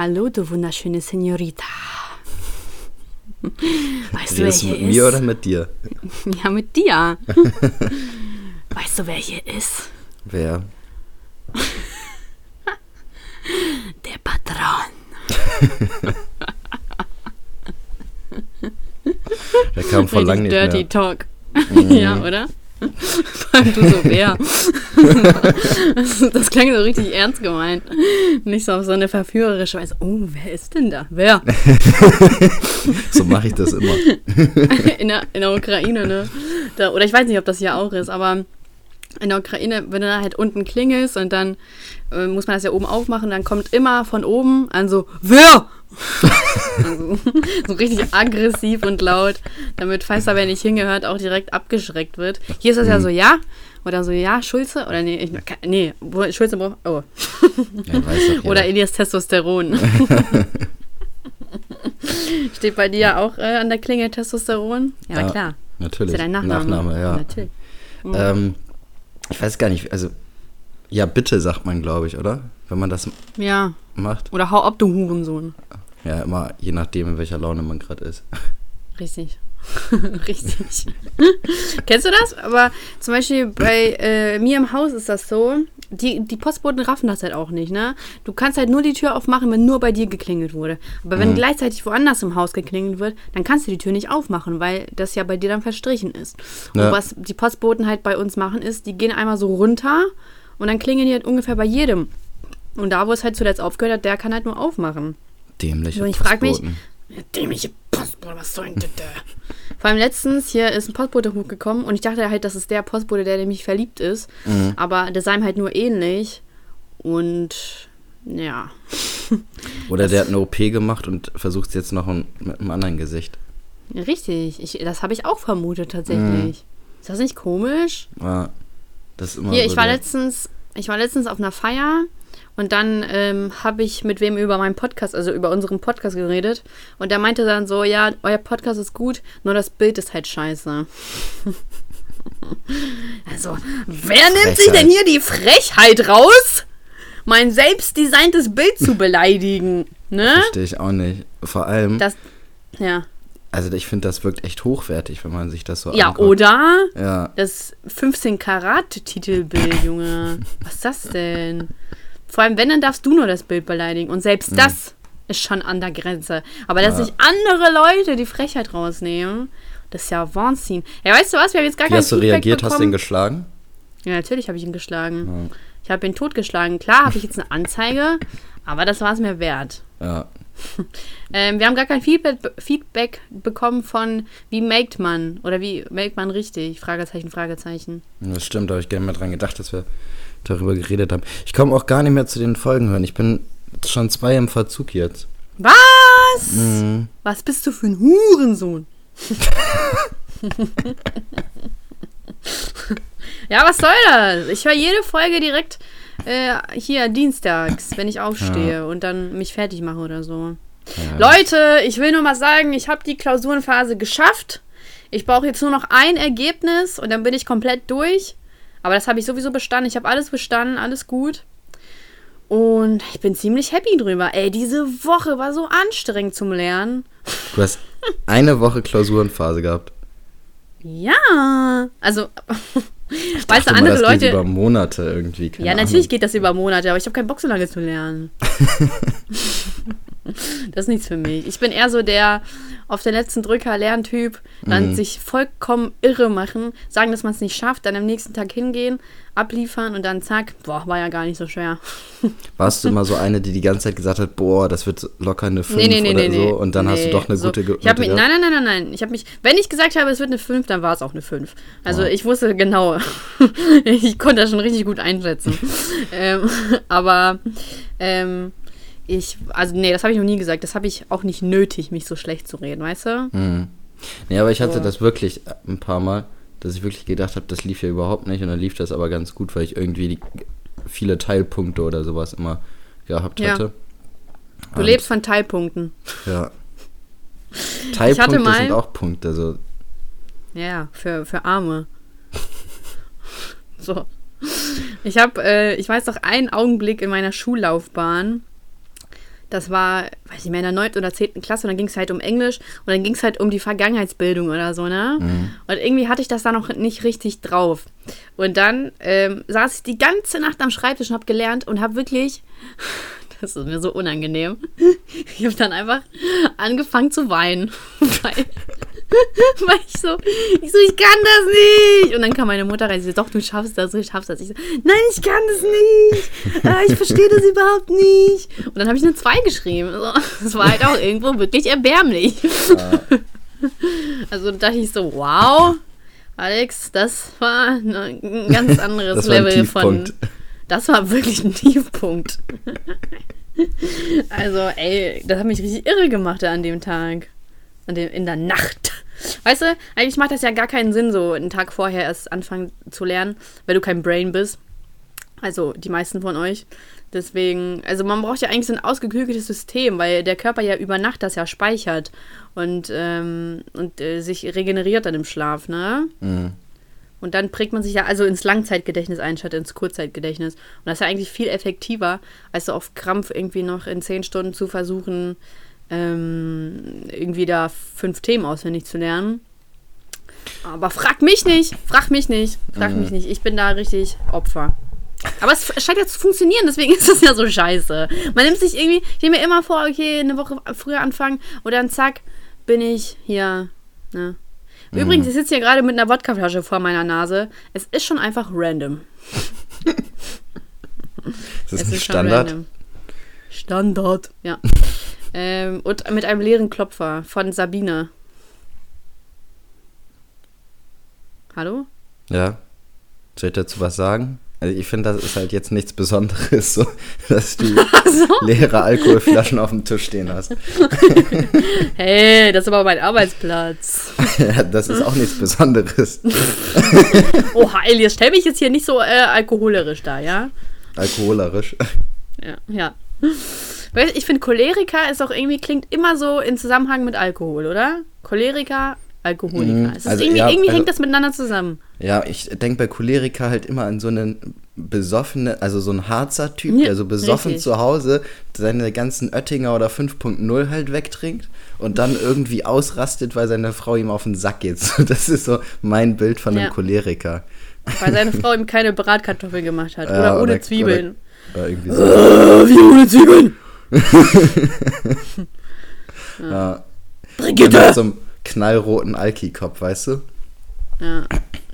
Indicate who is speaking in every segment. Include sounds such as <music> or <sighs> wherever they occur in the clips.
Speaker 1: Hallo, du wunderschöne Senorita.
Speaker 2: Weißt du, wer hier mit ist? mir oder mit dir? <laughs>
Speaker 1: Ja, mit dir. <laughs> weißt du, wer hier ist?
Speaker 2: Wer? <laughs>
Speaker 1: Der Patron.
Speaker 2: Der kam vor lang nicht
Speaker 1: Dirty
Speaker 2: mehr.
Speaker 1: Talk. Mhm. ja, oder? <laughs> Vor allem du so, wer? <laughs> das klang so richtig ernst gemeint. Nicht so auf so eine verführerische Weise. Oh, wer ist denn da? Wer? <laughs>
Speaker 2: so mache ich das immer.
Speaker 1: in, der, in der Ukraine, ne? Da, oder ich weiß nicht, ob das hier auch ist, aber in der Ukraine, wenn du da halt unten klingelst und dann äh, muss man das ja oben aufmachen, dann kommt immer von oben an so, wer? Also, <laughs> so richtig aggressiv und laut, damit, da wer nicht hingehört, auch direkt abgeschreckt wird. Hier ist das mhm. ja so, ja? Oder so, ja, Schulze? Oder nee, ich, nee, Schulze braucht, oh. Ja, <laughs> Oder Elias Testosteron. <laughs> Steht bei dir auch äh, an der Klinge Testosteron? Ja, ja klar.
Speaker 2: Natürlich.
Speaker 1: Ist ja dein Nachname.
Speaker 2: Nachname ja.
Speaker 1: Natürlich.
Speaker 2: Mhm. Ähm, ich weiß gar nicht, also, ja, bitte sagt man, glaube ich, oder? Wenn man das
Speaker 1: ja.
Speaker 2: macht.
Speaker 1: Oder hau ab, du Hurensohn.
Speaker 2: Ja, immer je nachdem, in welcher Laune man gerade ist.
Speaker 1: Richtig. <laughs> Richtig. <laughs> Kennst du das? Aber zum Beispiel bei äh, mir im Haus ist das so, die, die Postboten raffen das halt auch nicht, ne? Du kannst halt nur die Tür aufmachen, wenn nur bei dir geklingelt wurde. Aber wenn mhm. gleichzeitig woanders im Haus geklingelt wird, dann kannst du die Tür nicht aufmachen, weil das ja bei dir dann verstrichen ist. Ja. Und was die Postboten halt bei uns machen, ist, die gehen einmal so runter und dann klingeln die halt ungefähr bei jedem. Und da, wo es halt zuletzt aufgehört hat, der kann halt nur aufmachen.
Speaker 2: Dämliche
Speaker 1: Und ich frage mich, dämliche Postbote, was soll denn das? <laughs> Vor allem letztens, hier ist ein Postbote hochgekommen und ich dachte halt, das ist der Postbote, der nämlich verliebt ist. Mhm. Aber der sei ihm halt nur ähnlich. Und ja. <laughs>
Speaker 2: Oder der hat eine OP gemacht und versucht es jetzt noch mit einem anderen Gesicht.
Speaker 1: Richtig, ich, das habe ich auch vermutet tatsächlich. Mhm. Ist das nicht komisch?
Speaker 2: Ja, das ist immer
Speaker 1: Hier,
Speaker 2: so
Speaker 1: ich war letztens, ich war letztens auf einer Feier und dann ähm, habe ich mit wem über meinen Podcast, also über unseren Podcast geredet. Und der meinte dann so, ja, euer Podcast ist gut, nur das Bild ist halt scheiße. <laughs> also, wer nimmt sich denn hier die Frechheit raus, mein selbstdesigntes Bild zu beleidigen? Ne?
Speaker 2: Verstehe ich auch nicht. Vor allem.
Speaker 1: Das, ja.
Speaker 2: Also ich finde, das wirkt echt hochwertig, wenn man sich das so
Speaker 1: Ja,
Speaker 2: anguckt.
Speaker 1: oder?
Speaker 2: Ja.
Speaker 1: Das 15 Karat Titelbild, Junge. <laughs> Was ist das denn? Vor allem, wenn, dann darfst du nur das Bild beleidigen. Und selbst mhm. das ist schon an der Grenze. Aber dass ja. sich andere Leute die Frechheit rausnehmen, das ist ja Wahnsinn. Ja, weißt du was? Wir haben jetzt gar
Speaker 2: Wie hast du reagiert? Bekommen. Hast du ihn geschlagen?
Speaker 1: Ja, natürlich habe ich ihn geschlagen. Ja. Ich habe ihn totgeschlagen. Klar habe ich jetzt eine Anzeige, <laughs> aber das war es mir wert.
Speaker 2: Ja. <laughs>
Speaker 1: ähm, wir haben gar kein Feedback, Feedback bekommen von, wie maked man oder wie maked man richtig? Fragezeichen, Fragezeichen.
Speaker 2: Das stimmt, da habe ich gerne mal dran gedacht, dass wir darüber geredet haben. Ich komme auch gar nicht mehr zu den Folgen hören. Ich bin schon zwei im Verzug jetzt.
Speaker 1: Was? Mhm. Was bist du für ein Hurensohn? <laughs> ja, was soll das? Ich höre jede Folge direkt äh, hier dienstags, wenn ich aufstehe ja. und dann mich fertig mache oder so. Ja. Leute, ich will nur mal sagen, ich habe die Klausurenphase geschafft. Ich brauche jetzt nur noch ein Ergebnis und dann bin ich komplett durch. Aber das habe ich sowieso bestanden. Ich habe alles bestanden, alles gut. Und ich bin ziemlich happy drüber. Ey, diese Woche war so anstrengend zum Lernen.
Speaker 2: Du hast eine Woche Klausurenphase gehabt.
Speaker 1: Ja, also
Speaker 2: ich weißt du, andere mal, das Leute geht über Monate irgendwie.
Speaker 1: ja, natürlich Ahnung. geht das über Monate, aber ich habe keinen Bock so lange zu lernen. <laughs> <laughs> das ist nichts für mich. Ich bin eher so der auf den letzten Drücker Lerntyp, dann mhm. sich vollkommen irre machen, sagen, dass man es nicht schafft, dann am nächsten Tag hingehen, abliefern und dann zack, boah, war ja gar nicht so schwer. <laughs>
Speaker 2: Warst du immer so eine, die die ganze Zeit gesagt hat, boah, das wird locker eine 5 nee, nee, nee, oder so und dann hast du doch eine so, gute
Speaker 1: ich hab mich, Nein, nein, nein, nein, nein. Ich habe mich, wenn ich gesagt habe, es wird eine 5, dann war es auch eine 5. Also oh. ich wusste genau, <laughs> ich konnte das schon richtig gut einschätzen. ähm, aber ähm, ich, also nee, das habe ich noch nie gesagt. Das habe ich auch nicht nötig, mich so schlecht zu reden, weißt du?
Speaker 2: Mhm. Nee, aber ich hatte so. das wirklich ein paar Mal, dass ich wirklich gedacht habe, das lief ja überhaupt nicht und dann lief das aber ganz gut, weil ich irgendwie die, viele Teilpunkte oder sowas immer gehabt ja. hatte.
Speaker 1: Du und, lebst von Teilpunkten.
Speaker 2: Ja. <laughs> Teilpunkte mal, sind auch Punkte, so.
Speaker 1: Ja, für, für Arme. <laughs> so. Ich habe, äh, ich weiß noch einen Augenblick in meiner Schullaufbahn, das war, weiß ich mehr, in der 9. oder 10. Klasse und dann ging es halt um Englisch und dann ging es halt um die Vergangenheitsbildung oder so, ne? Mhm. Und irgendwie hatte ich das da noch nicht richtig drauf. Und dann ähm, saß ich die ganze Nacht am Schreibtisch und habe gelernt und habe wirklich, <laughs> das ist mir so unangenehm, <laughs> ich habe dann einfach angefangen zu weinen, <laughs> weil <laughs> Weil ich so, ich so, ich kann das nicht. Und dann kam meine Mutter rein, sie so, doch, du schaffst das, du schaffst das. Ich so, nein, ich kann das nicht. Äh, ich verstehe das überhaupt nicht. Und dann habe ich eine 2 geschrieben. das war halt auch irgendwo wirklich erbärmlich. <laughs> also dachte ich so, wow, Alex, das war ein ganz anderes Level von. Das war wirklich ein Tiefpunkt. <laughs> also, ey, das hat mich richtig irre gemacht an dem Tag. In der Nacht. Weißt du, eigentlich macht das ja gar keinen Sinn, so einen Tag vorher erst anfangen zu lernen, weil du kein Brain bist. Also die meisten von euch. Deswegen, also man braucht ja eigentlich so ein ausgeklügeltes System, weil der Körper ja über Nacht das ja speichert und, ähm, und äh, sich regeneriert dann im Schlaf, ne? Mhm. Und dann prägt man sich ja also ins Langzeitgedächtnis ein, statt ins Kurzzeitgedächtnis. Und das ist ja eigentlich viel effektiver, als so auf Krampf irgendwie noch in zehn Stunden zu versuchen, ähm, irgendwie da fünf Themen auswendig zu lernen. Aber frag mich nicht, frag mich nicht, frag mhm. mich nicht. Ich bin da richtig Opfer. Aber es scheint ja zu funktionieren, deswegen <laughs> ist das ja so scheiße. Man nimmt sich irgendwie, ich nehme mir immer vor, okay, eine Woche früher anfangen und dann zack, bin ich hier. Ne? Mhm. Übrigens, ich sitze hier gerade mit einer Wodkaflasche vor meiner Nase. Es ist schon einfach random. <laughs>
Speaker 2: ist das es ein ist Standard?
Speaker 1: Standard, ja. Ähm, und mit einem leeren Klopfer von Sabine. Hallo?
Speaker 2: Ja. Soll ich dazu was sagen? Also ich finde, das ist halt jetzt nichts Besonderes, so, <laughs> dass du <laughs> so? leere Alkoholflaschen auf dem Tisch stehen hast. <laughs>
Speaker 1: hey, das ist aber mein Arbeitsplatz.
Speaker 2: ja, das ist auch nichts Besonderes.
Speaker 1: Oha, Elias, stell mich jetzt hier nicht so äh, alkoholerisch da, ja?
Speaker 2: Alkoholerisch?
Speaker 1: Ja, ja. Ich finde, Choleriker ist auch irgendwie, klingt immer so in Zusammenhang mit Alkohol, oder? Choleriker, Alkoholiker. Mhm. Also irgendwie, ja, irgendwie also, hängt das miteinander zusammen.
Speaker 2: Ja, ich denke bei Choleriker halt immer an so einen besoffenen, also so ein Harzer Typ, ja, der so besoffen richtig. zu Hause seine ganzen Oettinger oder 5.0 halt wegtrinkt und dann irgendwie ausrastet, weil seine Frau ihm auf den Sack geht. <laughs> Das ist so mein Bild von einem ja. Choleriker.
Speaker 1: Weil seine <laughs> Frau ihm keine Bratkartoffeln gemacht hat. Oder ohne oder, Zwiebeln. Oder, oder irgendwie <laughs> so.
Speaker 2: Äh, wie ohne Zwiebeln? Ja. Brigitte! Mit so einem knallroten Alki-Kopf, weißt du?
Speaker 1: Ja.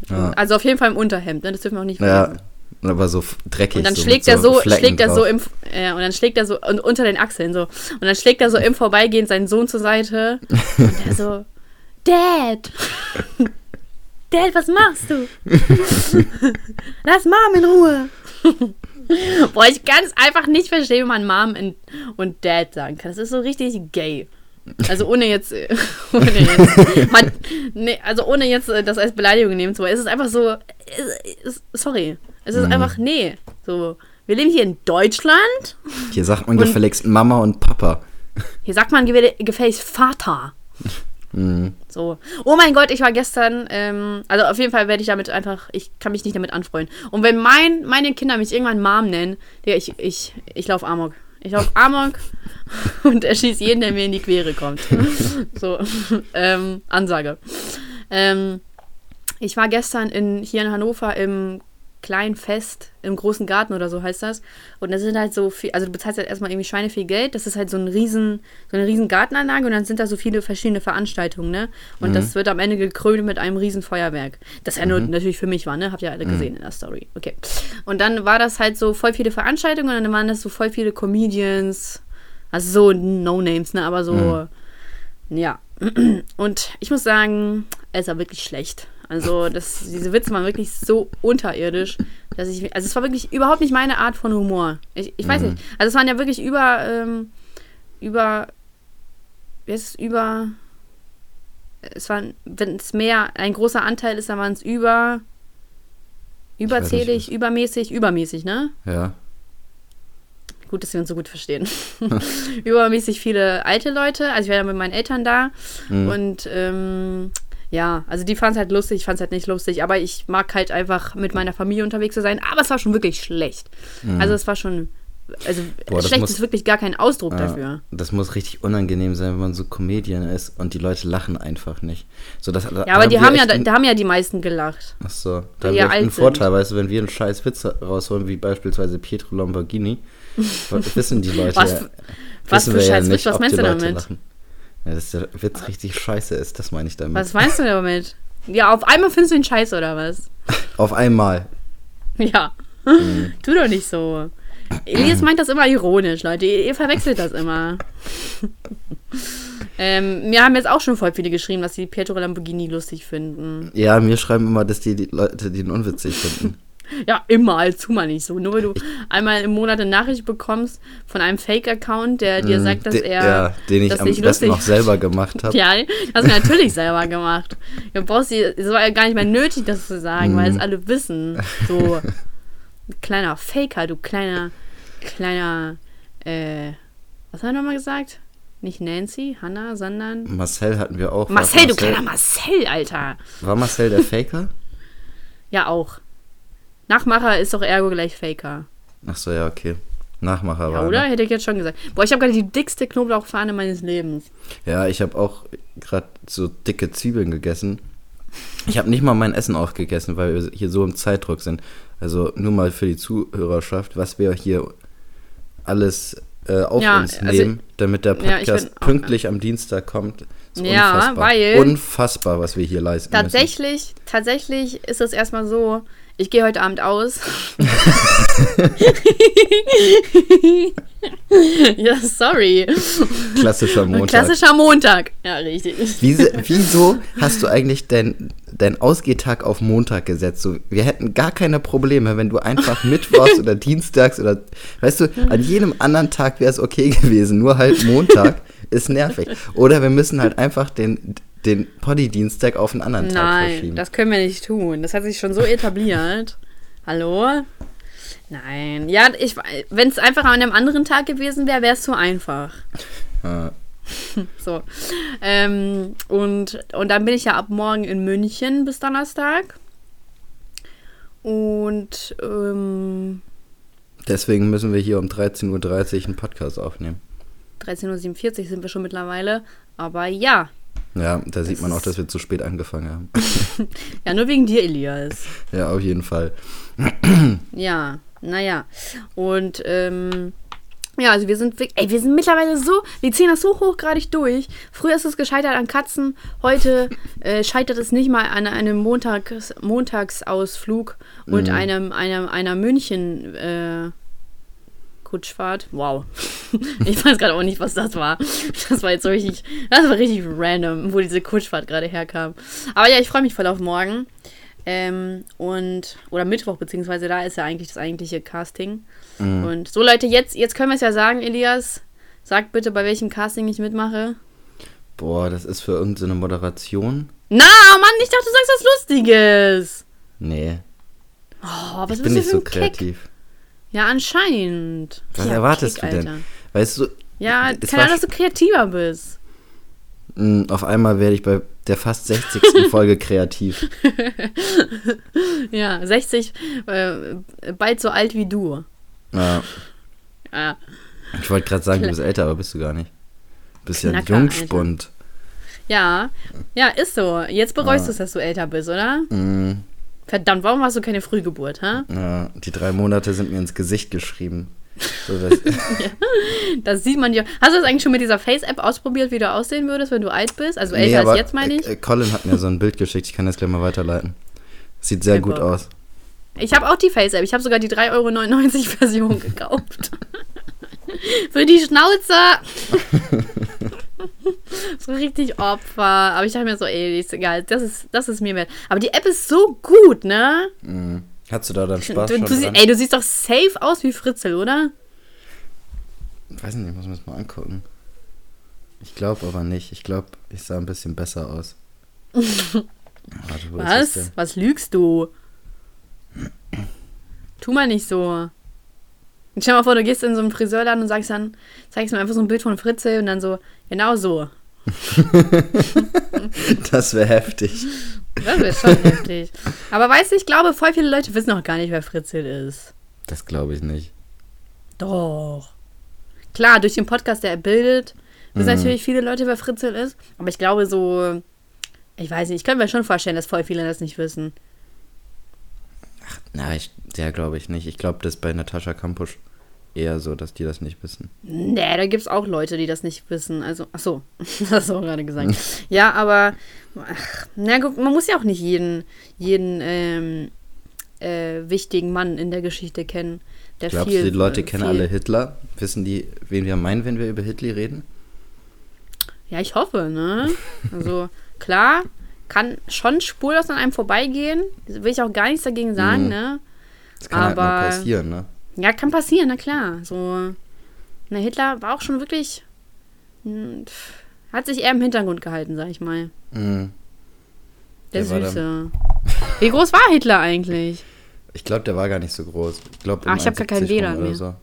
Speaker 1: ja. Also auf jeden Fall im Unterhemd, ne? Das dürfen wir auch nicht vergessen.
Speaker 2: Ja. Aber so dreckig.
Speaker 1: Und dann so schlägt er so, schlägt er so im, ja, und dann schlägt er so unter den Achseln so. Und dann schlägt er so im Vorbeigehen seinen Sohn zur Seite. und er so, <laughs> Dad! Dad, was machst du? <laughs> Lass Mom in Ruhe. <laughs> Boah, ich kann es einfach nicht verstehen, wie man Mom und Dad sagen kann. Das ist so richtig gay. Also ohne jetzt, <laughs> ohne jetzt <laughs> man, nee, also ohne jetzt äh, das als Beleidigung nehmen zu wollen. Es ist einfach so, sorry, es ist mhm. einfach, nee, so, wir leben hier in Deutschland.
Speaker 2: Hier sagt man gefälligst Mama und Papa.
Speaker 1: Hier sagt man gefälligst Vater. Mhm. So. Oh mein Gott, ich war gestern, ähm, also auf jeden Fall werde ich damit einfach, ich kann mich nicht damit anfreuen. Und wenn mein, meine Kinder mich irgendwann Mom nennen, der ich, ich, ich laufe Amok. Ich laufe <laughs> Amok <laughs> und erschieße jeden, der mir in die Quere kommt. <laughs> so, ähm, Ansage. Ähm, ich war gestern in, hier in Hannover im kleinen Fest im großen Garten oder so heißt das. Und das sind halt so viel, also du bezahlst halt erstmal irgendwie Schweine viel Geld. Das ist halt so ein riesen, so eine riesen Gartenanlage und dann sind da so viele verschiedene Veranstaltungen, ne? Und mhm. das wird am Ende gekrönt mit einem riesen Feuerwerk. Das ja nur mhm. natürlich für mich war, ne? Habt ihr alle mhm. gesehen in der Story. Okay. Und dann war das halt so voll viele Veranstaltungen und dann waren das so voll viele Comedians. Also so No-Names, ne? Aber so, mhm. ja. <clears throat> Und ich muss sagen, es war wirklich schlecht. Also das, diese Witze waren wirklich so unterirdisch, dass ich, also es war wirklich überhaupt nicht meine Art von Humor. Ich, ich weiß mhm. nicht. Also es waren ja wirklich über, ähm, über, wie heißt es, über, es waren, wenn es mehr, ein großer Anteil ist, dann waren es über, überzählig, übermäßig, übermäßig, ne?
Speaker 2: Ja.
Speaker 1: Gut, dass wir uns so gut verstehen. <laughs> Übermäßig viele alte Leute. Also ich war ja mit meinen Eltern da. Mhm. Und ähm, ja, also die fand es halt lustig, ich fand es halt nicht lustig, aber ich mag halt einfach mit meiner Familie unterwegs zu sein. Aber es war schon wirklich schlecht. Mhm. Also es war schon also
Speaker 2: Boah,
Speaker 1: schlecht
Speaker 2: muss-
Speaker 1: ist wirklich gar kein Ausdruck
Speaker 2: Ja,
Speaker 1: dafür.
Speaker 2: Das muss richtig unangenehm sein, wenn man so Comedian ist und die Leute lachen einfach nicht. So, das,
Speaker 1: Ja, aber die haben ja, da, da haben ja die meisten gelacht.
Speaker 2: Ach so, da haben wir einen. Vorteil, weißt du, wenn wir einen scheiß Witz rausholen, wie beispielsweise Pietro Lamborghini, <laughs> wissen die Leute
Speaker 1: Was
Speaker 2: ja,
Speaker 1: was
Speaker 2: wissen
Speaker 1: für
Speaker 2: wir ja nicht,
Speaker 1: was
Speaker 2: ob
Speaker 1: meinst du damit?
Speaker 2: lachen. Ja, dass der Witz richtig scheiße ist, das meine ich damit.
Speaker 1: Was meinst du damit? Ja, auf einmal findest du ihn scheiße oder was? <laughs>
Speaker 2: Auf einmal.
Speaker 1: Ja.
Speaker 2: Mhm. <laughs>
Speaker 1: Tu doch nicht so. Elias meint das immer ironisch, Leute. Ihr, ihr verwechselt das immer. <laughs> ähm, mir haben jetzt auch schon voll viele geschrieben, dass sie Pietro Lamborghini lustig finden.
Speaker 2: Ja, mir schreiben immer, dass die, die Leute den unwitzig finden.
Speaker 1: Ja, immer, als tu mal nicht so. Nur weil du einmal im Monat eine Nachricht bekommst von einem Fake-Account, der dir
Speaker 2: Mm,
Speaker 1: sagt, dass
Speaker 2: de-
Speaker 1: er.
Speaker 2: Ja, den ich
Speaker 1: das
Speaker 2: am besten noch selber gemacht habe. <laughs>
Speaker 1: Ja, das hast du natürlich selber gemacht. Du brauchst die, es war ja gar nicht mehr nötig, das zu sagen, weil
Speaker 2: Mhm.
Speaker 1: es alle wissen. So, <laughs> kleiner Faker, du kleiner, kleiner, äh, was haben wir nochmal gesagt? Nicht Nancy, Hannah, sondern
Speaker 2: Marcel hatten wir auch. War
Speaker 1: Marcel, du
Speaker 2: Marcel,
Speaker 1: kleiner Marcel, Alter.
Speaker 2: War Marcel der Faker?
Speaker 1: Ja, auch. Nachmacher ist doch ergo gleich Faker.
Speaker 2: Ach so, ja, okay. Nachmacher
Speaker 1: Ja,
Speaker 2: war
Speaker 1: oder?
Speaker 2: er.
Speaker 1: Hätte ich jetzt schon gesagt. Boah, ich habe gerade die dickste Knoblauchfahne meines Lebens.
Speaker 2: Ja, ich habe auch gerade so dicke Zwiebeln gegessen. Ich habe nicht mal mein Essen aufgegessen, weil wir hier so im Zeitdruck sind. Also nur mal für die Zuhörerschaft, was wir hier alles äh, auf
Speaker 1: Ja,
Speaker 2: uns
Speaker 1: also-
Speaker 2: nehmen, damit der
Speaker 1: Ja,
Speaker 2: Podcast
Speaker 1: auch-
Speaker 2: pünktlich am Dienstag kommt. Ist
Speaker 1: Ja,
Speaker 2: unfassbar.
Speaker 1: weil-
Speaker 2: Unfassbar, was wir hier leisten müssen.
Speaker 1: Tatsächlich, tatsächlich ist es erstmal so, ich gehe heute Abend aus. <laughs> ja, sorry.
Speaker 2: Klassischer Montag.
Speaker 1: Klassischer Montag. Ja, richtig.
Speaker 2: Wieso, wieso hast du eigentlich deinen dein Ausgehtag auf Montag gesetzt? So, wir hätten gar keine Probleme, wenn du einfach <laughs> Mittwochs oder Dienstags oder, weißt du, an jedem anderen Tag wäre es okay gewesen, nur halt Montag ist nervig. Oder wir müssen halt einfach den, den Poddy-Dienstag auf einen anderen Tag
Speaker 1: Nein,
Speaker 2: verschieben.
Speaker 1: das können wir nicht tun. Das hat sich schon so etabliert. <laughs> Hallo? Nein. Ja, ich, wenn es einfach an einem anderen Tag gewesen wäre, wäre es zu einfach.
Speaker 2: Ja. <laughs>
Speaker 1: So. Ähm, und, und dann bin ich ja ab morgen in München bis Donnerstag. Und ähm,
Speaker 2: Deswegen müssen wir hier um 13.30 Uhr einen Podcast aufnehmen.
Speaker 1: 13.47 Uhr sind wir schon mittlerweile. Aber ja.
Speaker 2: Ja, da sieht
Speaker 1: Das
Speaker 2: man auch, dass wir zu spät angefangen haben. <laughs>
Speaker 1: Ja, nur wegen dir, Elias.
Speaker 2: ja, auf jeden Fall. <clears throat>
Speaker 1: Ja, naja. Und ähm, ja, also wir sind, ey, wir sind mittlerweile so, wir ziehen das so hochgradig durch. Früher ist es gescheitert an Katzen, heute äh, scheitert es nicht mal an einem Montags, Montagsausflug und einem, einem, einer München äh, Kutschfahrt. Wow. <laughs> Ich weiß gerade auch nicht, was das war. Das war jetzt so richtig, das war richtig random, wo diese Kutschfahrt gerade herkam. Aber ja, ich freue mich voll auf morgen. Ähm, und, oder Mittwoch, beziehungsweise da ist ja eigentlich das eigentliche Casting. Und so, Leute, jetzt, jetzt können wir es ja sagen, Elias. Sag bitte, bei welchem Casting ich mitmache.
Speaker 2: Boah, das ist für irgendeine Moderation.
Speaker 1: Na, Mann, ich dachte, du sagst was Lustiges.
Speaker 2: Nee,
Speaker 1: Oh, was
Speaker 2: ich
Speaker 1: bist
Speaker 2: bin
Speaker 1: du
Speaker 2: nicht so
Speaker 1: ein Kick? Ja, anscheinend.
Speaker 2: Was
Speaker 1: ja,
Speaker 2: erwartest
Speaker 1: Kick,
Speaker 2: du denn?
Speaker 1: Alter.
Speaker 2: Weißt du,
Speaker 1: Ja,
Speaker 2: war
Speaker 1: Ahnung, dass du kreativer bist.
Speaker 2: mh, auf einmal werde ich bei der fast 60. <laughs> Folge kreativ. <laughs>
Speaker 1: Ja, 60, äh, bald so alt wie du.
Speaker 2: Ja,
Speaker 1: Ja,
Speaker 2: ich wollte gerade sagen, du bist älter, aber bist du gar nicht. Du bist ja ein
Speaker 1: Knacker,
Speaker 2: Jungspund.
Speaker 1: ja, ja ist so. Jetzt bereust
Speaker 2: Ja.
Speaker 1: du es, dass du älter bist, oder?
Speaker 2: Mhm.
Speaker 1: Verdammt, warum hast du keine Frühgeburt, hä?
Speaker 2: Ja, die drei Monate sind mir ins Gesicht geschrieben. So, das, <laughs> <laughs>
Speaker 1: Das sieht man dir. Hast du das eigentlich schon mit dieser Face-App ausprobiert, wie du aussehen würdest, wenn du alt bist? Also älter
Speaker 2: Nee,
Speaker 1: als
Speaker 2: aber,
Speaker 1: jetzt, meine ich.
Speaker 2: äh, Colin hat mir so ein Bild geschickt, ich kann das gleich mal weiterleiten. Sieht sehr gut aus.
Speaker 1: Ich habe auch die Face-App. Ich habe sogar die 3,99 Euro Version gekauft. <laughs> Für die Schnauze. <laughs> so richtig Opfer. Aber ich dachte mir so, ey, ist egal. Das ist, das ist mir wert. Aber die App ist so gut, ne?
Speaker 2: Mhm. Hast du da dann Spaß
Speaker 1: Du,
Speaker 2: schon
Speaker 1: du, sie- ey, du siehst doch safe aus wie Fritzel, oder?
Speaker 2: Weiß nicht, muss man das mal angucken. Ich glaube aber nicht. Ich glaube, ich sah ein bisschen besser aus. <laughs> Warte?
Speaker 1: Was? Was lügst du? Tu mal nicht so. Und stell dir mal vor, du gehst in so einen Friseurladen und sagst dann, zeigst mir einfach so ein Bild von Fritzel und dann so, genau so. <laughs>
Speaker 2: Das wäre heftig.
Speaker 1: Das wäre schon heftig. Aber weißt du, ich glaube, voll viele Leute wissen auch gar nicht, wer Fritzel ist.
Speaker 2: Das glaube ich nicht.
Speaker 1: Doch. Klar, durch den Podcast, der er bildet, wissen mhm. natürlich viele Leute, wer Fritzl ist. Aber ich glaube so, ich weiß nicht, ich könnte mir schon vorstellen, dass voll viele das nicht wissen.
Speaker 2: Na, ich, der glaube ich nicht. Ich glaube, das ist bei Natascha Kampusch eher so, dass die das nicht wissen.
Speaker 1: Nee, da gibt es auch Leute, die das nicht wissen. Also, ach so, <laughs> das hast du auch gerade gesagt. <laughs> ja, aber, ach, na gut, man muss ja auch nicht jeden, jeden ähm, äh, wichtigen Mann in der Geschichte kennen.
Speaker 2: Der Glaubst viel, du, die Leute äh, kennen alle Hitler? Wissen die, wen wir meinen, wenn wir über Hitler reden?
Speaker 1: Ja, ich hoffe, ne? Also, klar, kann schon spurlos an einem vorbeigehen. Will ich auch gar nichts dagegen sagen, mhm. ne?
Speaker 2: Das kann Aber, halt mal passieren, ne?
Speaker 1: Ja, kann passieren, na klar. So, na, Hitler war auch schon wirklich. Hm, hat sich eher im Hintergrund gehalten, sag ich mal. Mhm. Der, der Süße. Wie groß war Hitler eigentlich?
Speaker 2: Ich glaube, der war gar nicht so groß. Ich glaub,
Speaker 1: Ach, ich habe gar keinen WLAN mehr. So.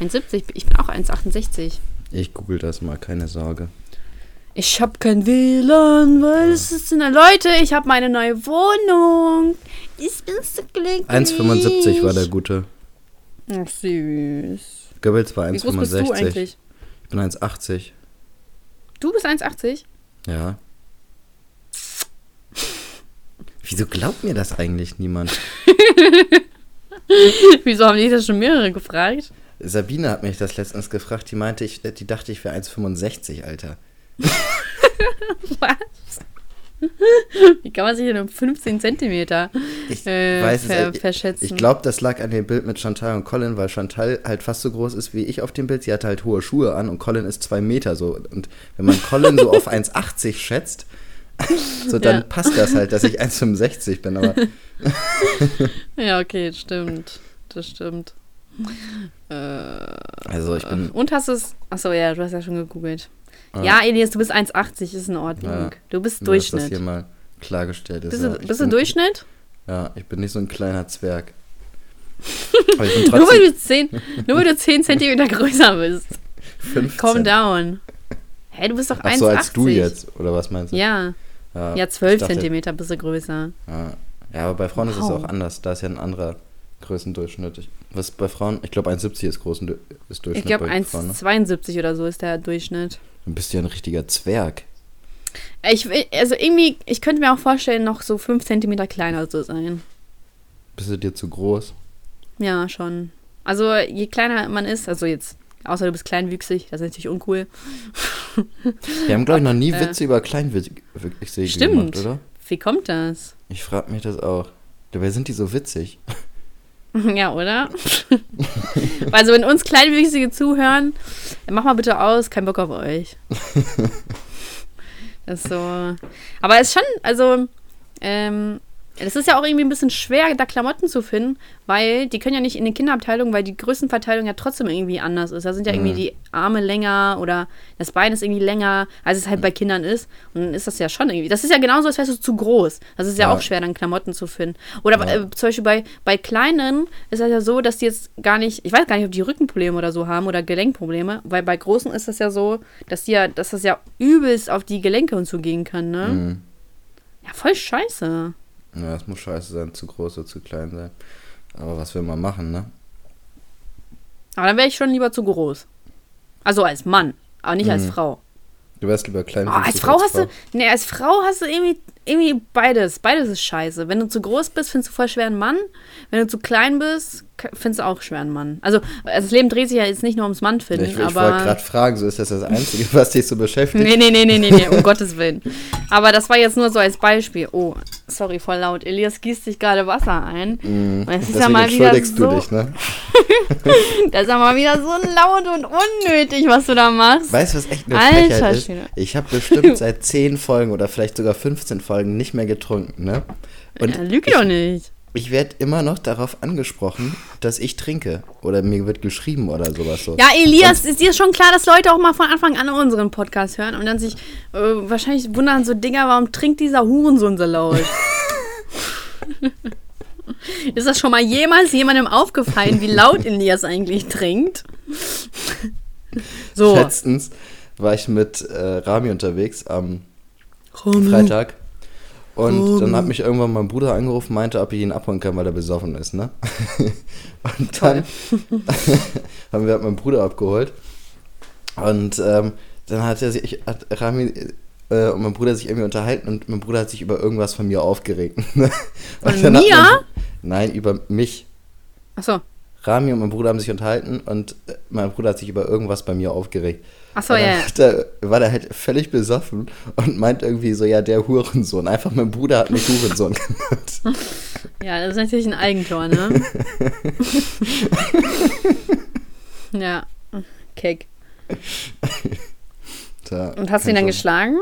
Speaker 1: 1,70? Ich bin auch 1,68.
Speaker 2: Ich google das mal, keine Sorge.
Speaker 1: Ich habe kein WLAN, weil es ist eine Leute, ich habe meine neue Wohnung. Ich bin so glücklich.
Speaker 2: 1,75 war der gute.
Speaker 1: Ach, süß.
Speaker 2: Goebbels war 1,65. Wie groß bist du eigentlich? Ich bin 1,80.
Speaker 1: Du bist 1,80?
Speaker 2: Ja. Wieso glaubt mir das eigentlich niemand? <laughs>
Speaker 1: Wieso haben die das schon mehrere gefragt?
Speaker 2: Sabine hat mich das letztens gefragt. Die meinte, ich, die dachte, ich wäre 1,65, Alter. <laughs>
Speaker 1: Was? Wie kann man sich denn um 15 Zentimeter
Speaker 2: ich äh, weiß ver es, verschätzen? Ich, ich glaube, das lag an dem Bild mit Chantal und Colin, weil Chantal halt fast so groß ist wie ich auf dem Bild. Sie hatte halt hohe Schuhe an und Colin ist zwei Meter so. Und wenn man Colin so auf <laughs> 1,80 schätzt, <laughs> so dann ja. passt das halt, dass ich 1,65 bin. Aber
Speaker 1: ja, okay, stimmt. Das stimmt.
Speaker 2: Äh, also ich bin.
Speaker 1: Und hast du es. Achso, ja, du hast ja schon gegoogelt. Ja, Elias, du bist 1,80, ist in Ordnung. Ja. Du bist Durchschnitt. Dass
Speaker 2: das hier mal klargestellt ist.
Speaker 1: Bist, du, bist du Durchschnitt?
Speaker 2: Ja, ich bin nicht so ein kleiner Zwerg. <laughs>
Speaker 1: nur, weil du 10, nur weil du 10 cm größer bist. 15. Calm down. Hä, hey, du bist doch 1,80. so, als
Speaker 2: du jetzt, oder was meinst du?
Speaker 1: Ja. Ja, ja 12 cm bist du größer.
Speaker 2: Ja. ja, aber bei Frauen wow. ist es auch anders. Da ist ja ein anderer Größendurchschnitt. Was bei Frauen, ich glaube 1,70 ist, großen, ist Durchschnitt.
Speaker 1: Ich glaube 1,72 ne? oder so ist der Durchschnitt.
Speaker 2: Dann bist du ja ein richtiger Zwerg.
Speaker 1: Ich, also irgendwie, ich könnte mir auch vorstellen, noch so 5 cm kleiner zu sein.
Speaker 2: Bist du dir zu groß?
Speaker 1: Ja, schon. Also je kleiner man ist, also jetzt, außer du bist kleinwüchsig, das ist natürlich uncool. <laughs>
Speaker 2: Wir haben, glaube ich, noch nie äh. Witze äh, über Kleinwüchsige gemacht, oder?
Speaker 1: Wie kommt das?
Speaker 2: Ich frage mich das auch. Dabei sind die so witzig. <laughs> <laughs>
Speaker 1: Ja, oder? <laughs> also, wenn uns Kleinwüchsige zuhören, mach mal bitte aus, kein Bock auf euch. <laughs> Das ist so. Aber es ist schon, also, ähm, es ist ja auch irgendwie ein bisschen schwer, da Klamotten zu finden, weil die können ja nicht in den Kinderabteilungen, weil die Größenverteilung ja trotzdem irgendwie anders ist. Da sind ja irgendwie mhm. die Arme länger oder das Bein ist irgendwie länger, als es halt bei Kindern ist. Und dann ist das ja schon irgendwie. Das ist ja genauso, als wärst du zu groß. Das ist ja, ja. auch schwer, dann Klamotten zu finden. Oder ja. äh, zum Beispiel bei, bei Kleinen ist das ja so, dass die jetzt gar nicht, ich weiß gar nicht, ob die Rückenprobleme oder so haben oder Gelenkprobleme, weil bei Großen ist das ja so, dass die ja, dass das ja übelst auf die Gelenke und so gehen kann, ne? Mhm. Ja, voll scheiße.
Speaker 2: Ja, es muss scheiße sein, zu groß oder zu klein sein. Aber was will man machen, ne?
Speaker 1: Aber dann wäre ich schon lieber zu groß. Also als Mann, aber nicht mhm. als Frau.
Speaker 2: Du wärst lieber klein.
Speaker 1: Oh, als Frau als hast Frau. du, nee, als Frau hast du irgendwie, irgendwie beides. Beides ist scheiße. Wenn du zu groß bist, findest du voll schwer einen Mann. Wenn du zu klein bist, findest du auch schwer einen Mann. Also, das Leben dreht sich ja jetzt nicht nur ums Mann finden.
Speaker 2: Ich, ich wollte gerade fragen, so ist das das Einzige, <laughs> was dich so beschäftigt?
Speaker 1: Nee, nee, nee, nee, nee, nee um <laughs> Gottes Willen. Aber das war jetzt nur so als Beispiel. Oh, sorry, voll laut. Elias gießt sich gerade Wasser ein. Mm,
Speaker 2: es ist ja mal wieder so, du dich, ne? <laughs>
Speaker 1: das ist ja mal wieder so laut und unnötig, was du da machst.
Speaker 2: Weißt du, was echt eine Alter, Frechheit ist? Ich habe bestimmt seit 10 Folgen oder vielleicht sogar 15 Folgen nicht mehr getrunken, ne?
Speaker 1: Und ja, lüge doch nicht
Speaker 2: ich werde immer noch darauf angesprochen, dass ich trinke. Oder mir wird geschrieben oder sowas so.
Speaker 1: Ja, Elias, und ist dir schon klar, dass Leute auch mal von Anfang an unseren Podcast hören und dann sich äh, wahrscheinlich wundern, so Dinger, warum trinkt dieser Hurensohn so laut? <laughs> ist das schon mal jemals jemandem aufgefallen, wie laut Elias eigentlich trinkt?
Speaker 2: so. Letztens war ich mit äh, Rami unterwegs am Rami. Freitag Und dann hat mich irgendwann mein Bruder angerufen, meinte, ob ich ihn abholen kann, weil er besoffen ist, ne? <laughs> und dann <laughs> haben wir halt meinen Bruder abgeholt. Und ähm, dann hat er sich, hat Rami äh, und mein Bruder sich irgendwie unterhalten und mein Bruder hat sich über irgendwas von mir aufgeregt. <laughs> Ne?
Speaker 1: Von mir? Man,
Speaker 2: nein, über mich.
Speaker 1: Achso.
Speaker 2: Rami und mein Bruder haben sich unterhalten und äh, mein Bruder hat sich über irgendwas bei mir aufgeregt.
Speaker 1: Achso, ja.
Speaker 2: Da war der halt völlig besoffen und meint irgendwie so, ja, der Hurensohn. Einfach mein Bruder hat mich Hurensohn <laughs> genannt.
Speaker 1: Ja, das ist natürlich ein Eigentor, ne? <laughs> ja, Keck. und hast du ihn dann geschlagen?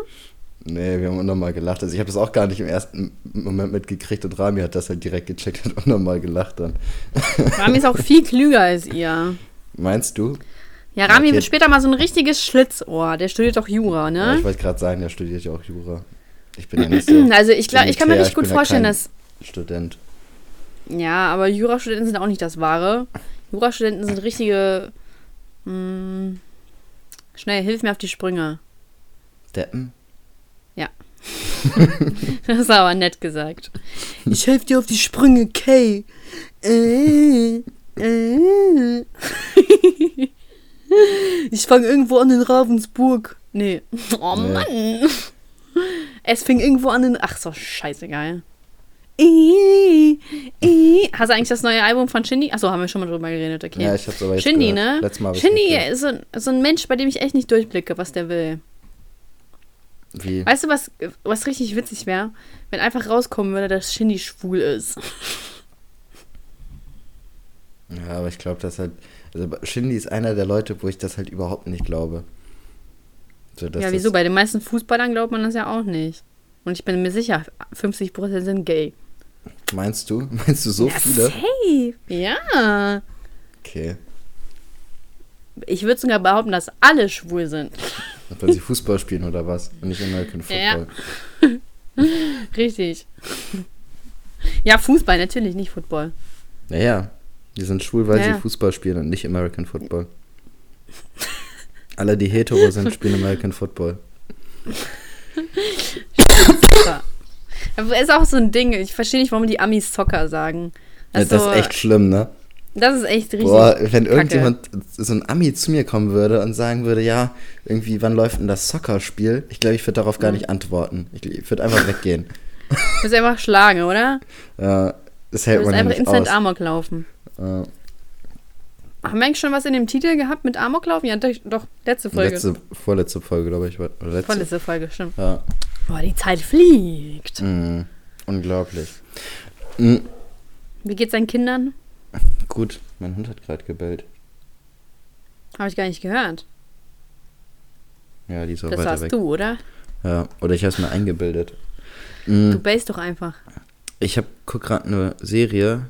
Speaker 2: Nee, wir haben unnormal gelacht. Also ich habe das auch gar nicht im ersten Moment mitgekriegt und Rami hat das halt direkt gecheckt und unnormal gelacht dann.
Speaker 1: Rami ist auch viel klüger als ihr.
Speaker 2: Meinst du?
Speaker 1: Ja, Rami okay. wird später mal so ein richtiges Schlitzohr. Der studiert doch Jura, ne?
Speaker 2: Ja, ich wollte gerade sagen, der studiert ja auch Jura. Ich bin ja nicht so. <clears throat>
Speaker 1: Also ich glaube, ich kann mir nicht gut vorstellen, ja dass.
Speaker 2: Student.
Speaker 1: Ja, aber Jurastudenten sind auch nicht das Wahre. Jurastudenten sind richtige. Mh, hm, schnell, hilf mir auf die Sprünge.
Speaker 2: Deppen?
Speaker 1: Ja. <laughs> das ist aber nett gesagt. Ich helfe dir auf die Sprünge, Kay. Äh, äh. <laughs> <laughs> Ich fange irgendwo an in Ravensburg. Nee. <laughs> Oh nee. Mann. Es fing irgendwo an in. Ach so, scheißegal. Hast du eigentlich das neue Album von Shindy? Achso, haben wir schon mal drüber geredet, okay.
Speaker 2: Ja, ich hab's aber jetzt
Speaker 1: Shindy, ne? Letztes Mal Shindy ist so, so ein Mensch, bei dem ich echt nicht durchblicke, was der will.
Speaker 2: Wie?
Speaker 1: Weißt du, was, was richtig witzig wäre? Wenn einfach rauskommen würde, dass Shindy schwul ist. <laughs>
Speaker 2: Ja, aber ich glaube, dass halt. Also Shindy ist einer der Leute, wo ich das halt überhaupt nicht glaube.
Speaker 1: So, ja, wieso? Bei den meisten Fußballern glaubt man das ja auch nicht. Und ich bin mir sicher, 50% sind gay.
Speaker 2: Meinst du? <laughs> Meinst du so
Speaker 1: ja,
Speaker 2: viele?
Speaker 1: Safe. Ja.
Speaker 2: Okay.
Speaker 1: Ich würde sogar behaupten, dass alle schwul sind.
Speaker 2: Weil sie Fußball spielen oder was? Und nicht American Football.
Speaker 1: Ja. <laughs> Richtig. Ja, Fußball natürlich, nicht Football.
Speaker 2: Naja, die sind schwul, weil ja. sie Fußball spielen und nicht American Football. Alle, die hetero sind, <laughs> spielen American Football.
Speaker 1: Aber ist auch so ein Ding. Ich verstehe nicht, warum die Amis Soccer sagen.
Speaker 2: Das, ja, das ist echt schlimm, ne?
Speaker 1: Das ist echt richtig.
Speaker 2: Boah, wenn irgendjemand, so ein Ami zu mir kommen würde und sagen würde, ja, irgendwie, wann läuft denn das Soccer-Spiel? Ich glaube, ich würde darauf gar nicht antworten. Ich, ich würde einfach weggehen.
Speaker 1: Du musst einfach schlagen, oder? <laughs>
Speaker 2: Ja, das hält
Speaker 1: du
Speaker 2: man
Speaker 1: einfach
Speaker 2: nicht
Speaker 1: instant
Speaker 2: aus.
Speaker 1: Amok laufen.
Speaker 2: Ja.
Speaker 1: Haben wir eigentlich schon was in dem Titel gehabt mit Amoklaufen? Ja, doch, letzte Folge.
Speaker 2: Letzte, vorletzte Folge, glaube ich. Letzte.
Speaker 1: Vorletzte Folge, stimmt.
Speaker 2: Ja.
Speaker 1: Boah, die Zeit fliegt.
Speaker 2: Mhm. Unglaublich. Mhm.
Speaker 1: Wie geht's deinen Kindern?
Speaker 2: Gut, mein Hund hat gerade gebellt.
Speaker 1: Habe ich gar nicht gehört.
Speaker 2: Ja, die ist auch
Speaker 1: das
Speaker 2: weiter
Speaker 1: warst
Speaker 2: weg.
Speaker 1: du, oder?
Speaker 2: Ja, oder ich habe es mir eingebildet.
Speaker 1: Mhm. Du bellst doch einfach.
Speaker 2: Ich hab, guck gerade eine Serie,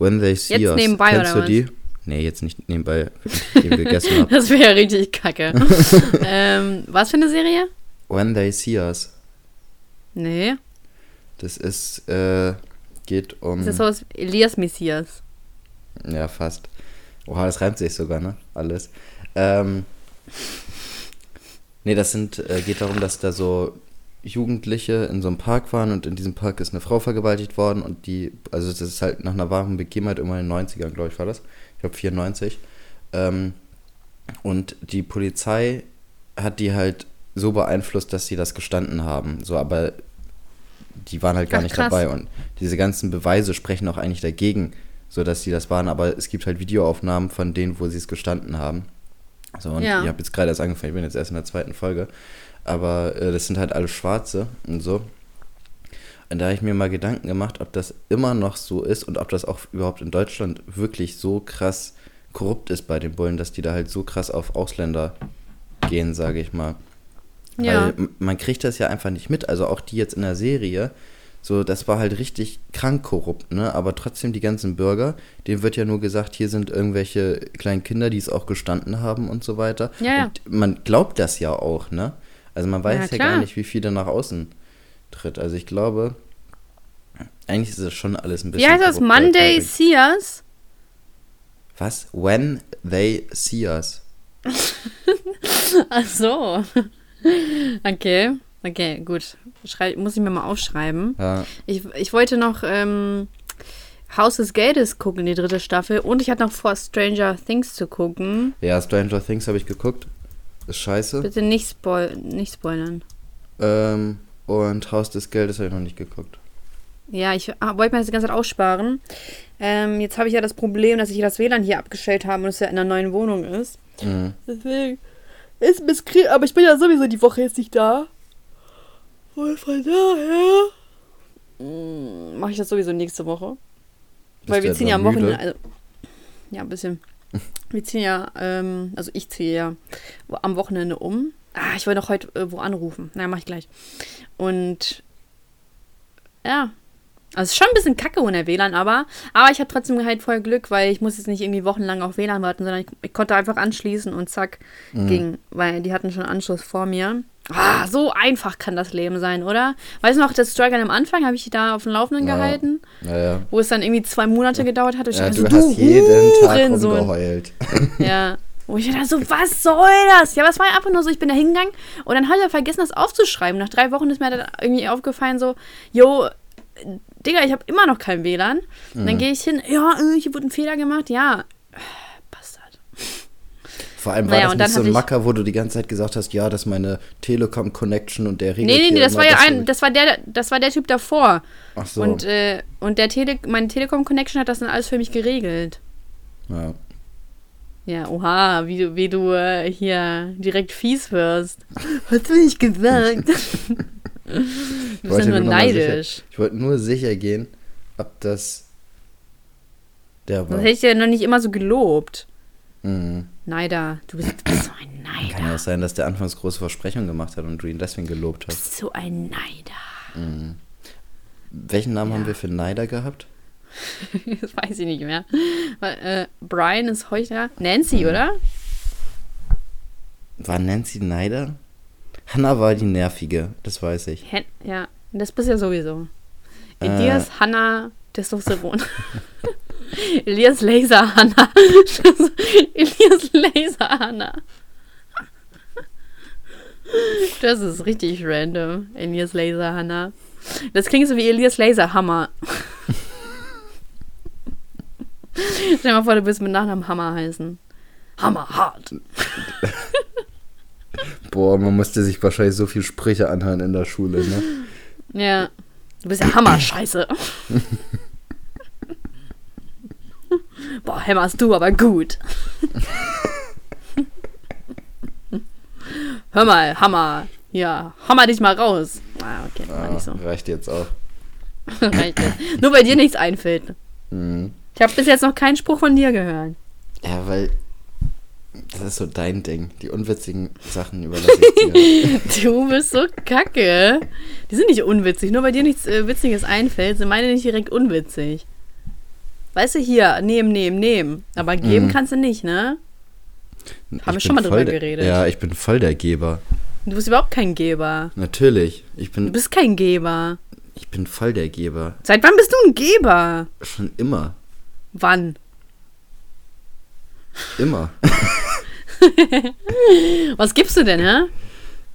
Speaker 2: When They See
Speaker 1: Jetzt
Speaker 2: Us.
Speaker 1: nebenbei,
Speaker 2: Kennst
Speaker 1: oder
Speaker 2: du die?
Speaker 1: Was?
Speaker 2: Nee, jetzt nicht nebenbei, die gegessen habe. <laughs>
Speaker 1: Das wäre ja richtig kacke. <laughs> ähm, was für eine Serie?
Speaker 2: When They See Us.
Speaker 1: Nee.
Speaker 2: Das ist, äh, geht um.
Speaker 1: Das ist so was Elias Messias.
Speaker 2: Ja, fast. Oha, das reimt sich sogar, ne? Alles. Ähm. Nee, das sind, äh, geht darum, dass da so Jugendliche in so einem Park waren und in diesem Park ist eine Frau vergewaltigt worden und die, also das ist halt nach einer wahren Begebenheit irgendwann in den 90ern, glaube ich, war das. Ich glaube 94. Ähm, und die Polizei hat die halt so beeinflusst, dass sie das gestanden haben. So, aber die waren halt gar Ach, nicht krass. dabei und diese ganzen Beweise sprechen auch eigentlich dagegen, so dass sie das waren, aber es gibt halt Videoaufnahmen von denen, wo sie es gestanden haben. So, und ja. ich habe jetzt gerade erst angefangen, ich bin jetzt erst in der zweiten Folge. Aber äh, das sind halt alle Schwarze und so. Und da habe ich mir mal Gedanken gemacht, ob das immer noch so ist und ob das auch überhaupt in Deutschland wirklich so krass korrupt ist bei den Bullen, dass die da halt so krass auf Ausländer gehen, sage ich mal. Ja. Weil man kriegt das ja einfach nicht mit. Also auch die jetzt in der Serie, so, das war halt richtig krank korrupt, ne? Aber trotzdem die ganzen Bürger, denen wird ja nur gesagt, hier sind irgendwelche kleinen Kinder, die es auch gestanden haben und so weiter.
Speaker 1: Ja,
Speaker 2: Und man glaubt das ja auch, ne? Also man weiß ja, ja gar nicht, wie viel da nach außen tritt. Also ich glaube, eigentlich ist das schon alles ein bisschen.
Speaker 1: Wie heißt das? Monday See Us?
Speaker 2: Was? When they see us. <laughs>
Speaker 1: Ach so. Okay, okay, gut. Schrei muss ich mir mal aufschreiben.
Speaker 2: Ja.
Speaker 1: Ich, ich wollte noch ähm, Haus des Geldes gucken, die dritte Staffel. Und ich hatte noch vor, Stranger Things zu gucken.
Speaker 2: Ja, Stranger Things habe ich geguckt. Ist scheiße.
Speaker 1: Bitte nicht, spoil nicht spoilern.
Speaker 2: Ähm, und Haus des Geldes habe ich noch nicht geguckt.
Speaker 1: Ja, ich ah, wollte mir das die ganze Zeit aussparen. Ähm, jetzt habe ich ja das Problem, dass ich das WLAN hier abgestellt habe und es ja in einer neuen Wohnung ist.
Speaker 2: Mhm.
Speaker 1: Deswegen ist ein bisschen aber ich bin ja sowieso die Woche jetzt nicht da. Und von daher mache ich das sowieso nächste Woche.
Speaker 2: Bist
Speaker 1: Weil wir ziehen ja am? Wochenende. Also, ja, ein bisschen. Wir ziehen ja, ähm, also ich ziehe ja am Wochenende um. Ah, ich wollte noch heute äh, wo anrufen. Na, mach ich gleich. Und ja. Also schon ein bisschen kacke ohne WLAN, aber, aber ich habe trotzdem halt voll Glück, weil ich muss jetzt nicht irgendwie wochenlang auf WLAN warten, sondern ich, ich konnte einfach anschließen und zack, ging, weil die hatten schon Anschluss vor mir. Ah, so einfach kann das Leben sein, oder? Weißt du noch, das Struggle am Anfang habe ich die da auf dem Laufenden
Speaker 2: Ja.
Speaker 1: gehalten,
Speaker 2: Ja, ja.
Speaker 1: wo es dann irgendwie zwei Monate gedauert hat. Und ich
Speaker 2: ja du
Speaker 1: so,
Speaker 2: hast jeden Tag
Speaker 1: Hurensohn.
Speaker 2: rumgeheult. <laughs>
Speaker 1: Ja. Wo ich dachte so, was soll das? Ja, aber es war einfach nur so, ich bin da hingegangen und dann habe ich vergessen, das aufzuschreiben. Nach drei Wochen ist mir dann irgendwie aufgefallen, so, yo, Digga, ich habe immer noch kein WLAN. Und
Speaker 2: Mhm.
Speaker 1: dann gehe ich hin, ja, äh, hier wurde ein Fehler gemacht. Ja, Bastard.
Speaker 2: Vor allem war
Speaker 1: Naja,
Speaker 2: das
Speaker 1: und
Speaker 2: nicht so ein Macker, wo du die ganze Zeit gesagt hast, ja, das ist meine Telekom-Connection und der regelt
Speaker 1: Nee, nee, nee, das war ja ein,
Speaker 2: und-
Speaker 1: das war der, das war der Typ davor.
Speaker 2: Ach so.
Speaker 1: Und, äh, und der Tele meine Telekom-Connection hat das dann alles für mich geregelt.
Speaker 2: ja.
Speaker 1: Ja, oha, wie du, wie du äh, hier direkt fies wirst. <laughs> Hast du nicht gesagt? <laughs> du bist ja nur neidisch.
Speaker 2: Sicher, ich wollte nur sicher gehen, ob das der war.
Speaker 1: Das hätte ich ja noch nicht immer so gelobt.
Speaker 2: Mhm.
Speaker 1: Neider, du bist, du bist <clears throat> so ein
Speaker 2: Kann ja
Speaker 1: Neider.
Speaker 2: auch sein, dass der anfangs große Versprechungen gemacht hat und du ihn deswegen gelobt
Speaker 1: Du
Speaker 2: hast.
Speaker 1: bist so ein Neider.
Speaker 2: Welchen Namen
Speaker 1: Ja.
Speaker 2: haben wir für Neider gehabt? <laughs>
Speaker 1: Das weiß ich nicht mehr. Äh, Brian ist Heuchler. Nancy, oder?
Speaker 2: War Nancy Neider? Hannah war die nervige, das weiß ich.
Speaker 1: Hen ja, das bist ja sowieso.
Speaker 2: Äh.
Speaker 1: Elias, Hannah, Testosteron. <laughs> Elias Laser, Hannah. <laughs> Elias Laser, Hannah. Das ist richtig random. Elias Laser, Hannah. Das klingt so wie Elias Laser, Hammer. <laughs> Stell dir mal vor, du willst mit Nachnamen Hammer heißen. Hammer hart.
Speaker 2: Boah, man musste sich wahrscheinlich so viel Sprüche anhören in der Schule, ne?
Speaker 1: Ja. Du bist ja Hammer-Scheiße. Boah, hämmerst du aber gut. Hör mal, Hammer. Ja, hammer dich mal raus. Ah, okay, war
Speaker 2: Ah,
Speaker 1: nicht so.
Speaker 2: reicht jetzt auch.
Speaker 1: Reicht jetzt. Nur weil dir nichts einfällt.
Speaker 2: Mhm.
Speaker 1: Ich habe bis jetzt noch keinen Spruch von dir gehört.
Speaker 2: Ja, weil das ist so dein Ding. Die unwitzigen Sachen überlasse ich dir. <laughs>
Speaker 1: Du bist so kacke. Die sind nicht unwitzig. Nur weil dir nichts äh, Witziges einfällt, sind meine nicht direkt unwitzig. Weißt du, hier, nehmen, nehmen, nehmen. Aber geben
Speaker 2: Mhm.
Speaker 1: kannst du nicht, ne? Haben wir schon mal drüber
Speaker 2: der-
Speaker 1: geredet.
Speaker 2: Ja, ich bin voll der Geber.
Speaker 1: Du bist überhaupt kein Geber.
Speaker 2: Natürlich. Ich
Speaker 1: Du
Speaker 2: bin,
Speaker 1: bist kein Geber.
Speaker 2: ich bin voll der Geber.
Speaker 1: Seit wann bist du ein Geber?
Speaker 2: Schon immer.
Speaker 1: Wann?
Speaker 2: Immer. <laughs> <laughs>
Speaker 1: Was gibst du denn, hä?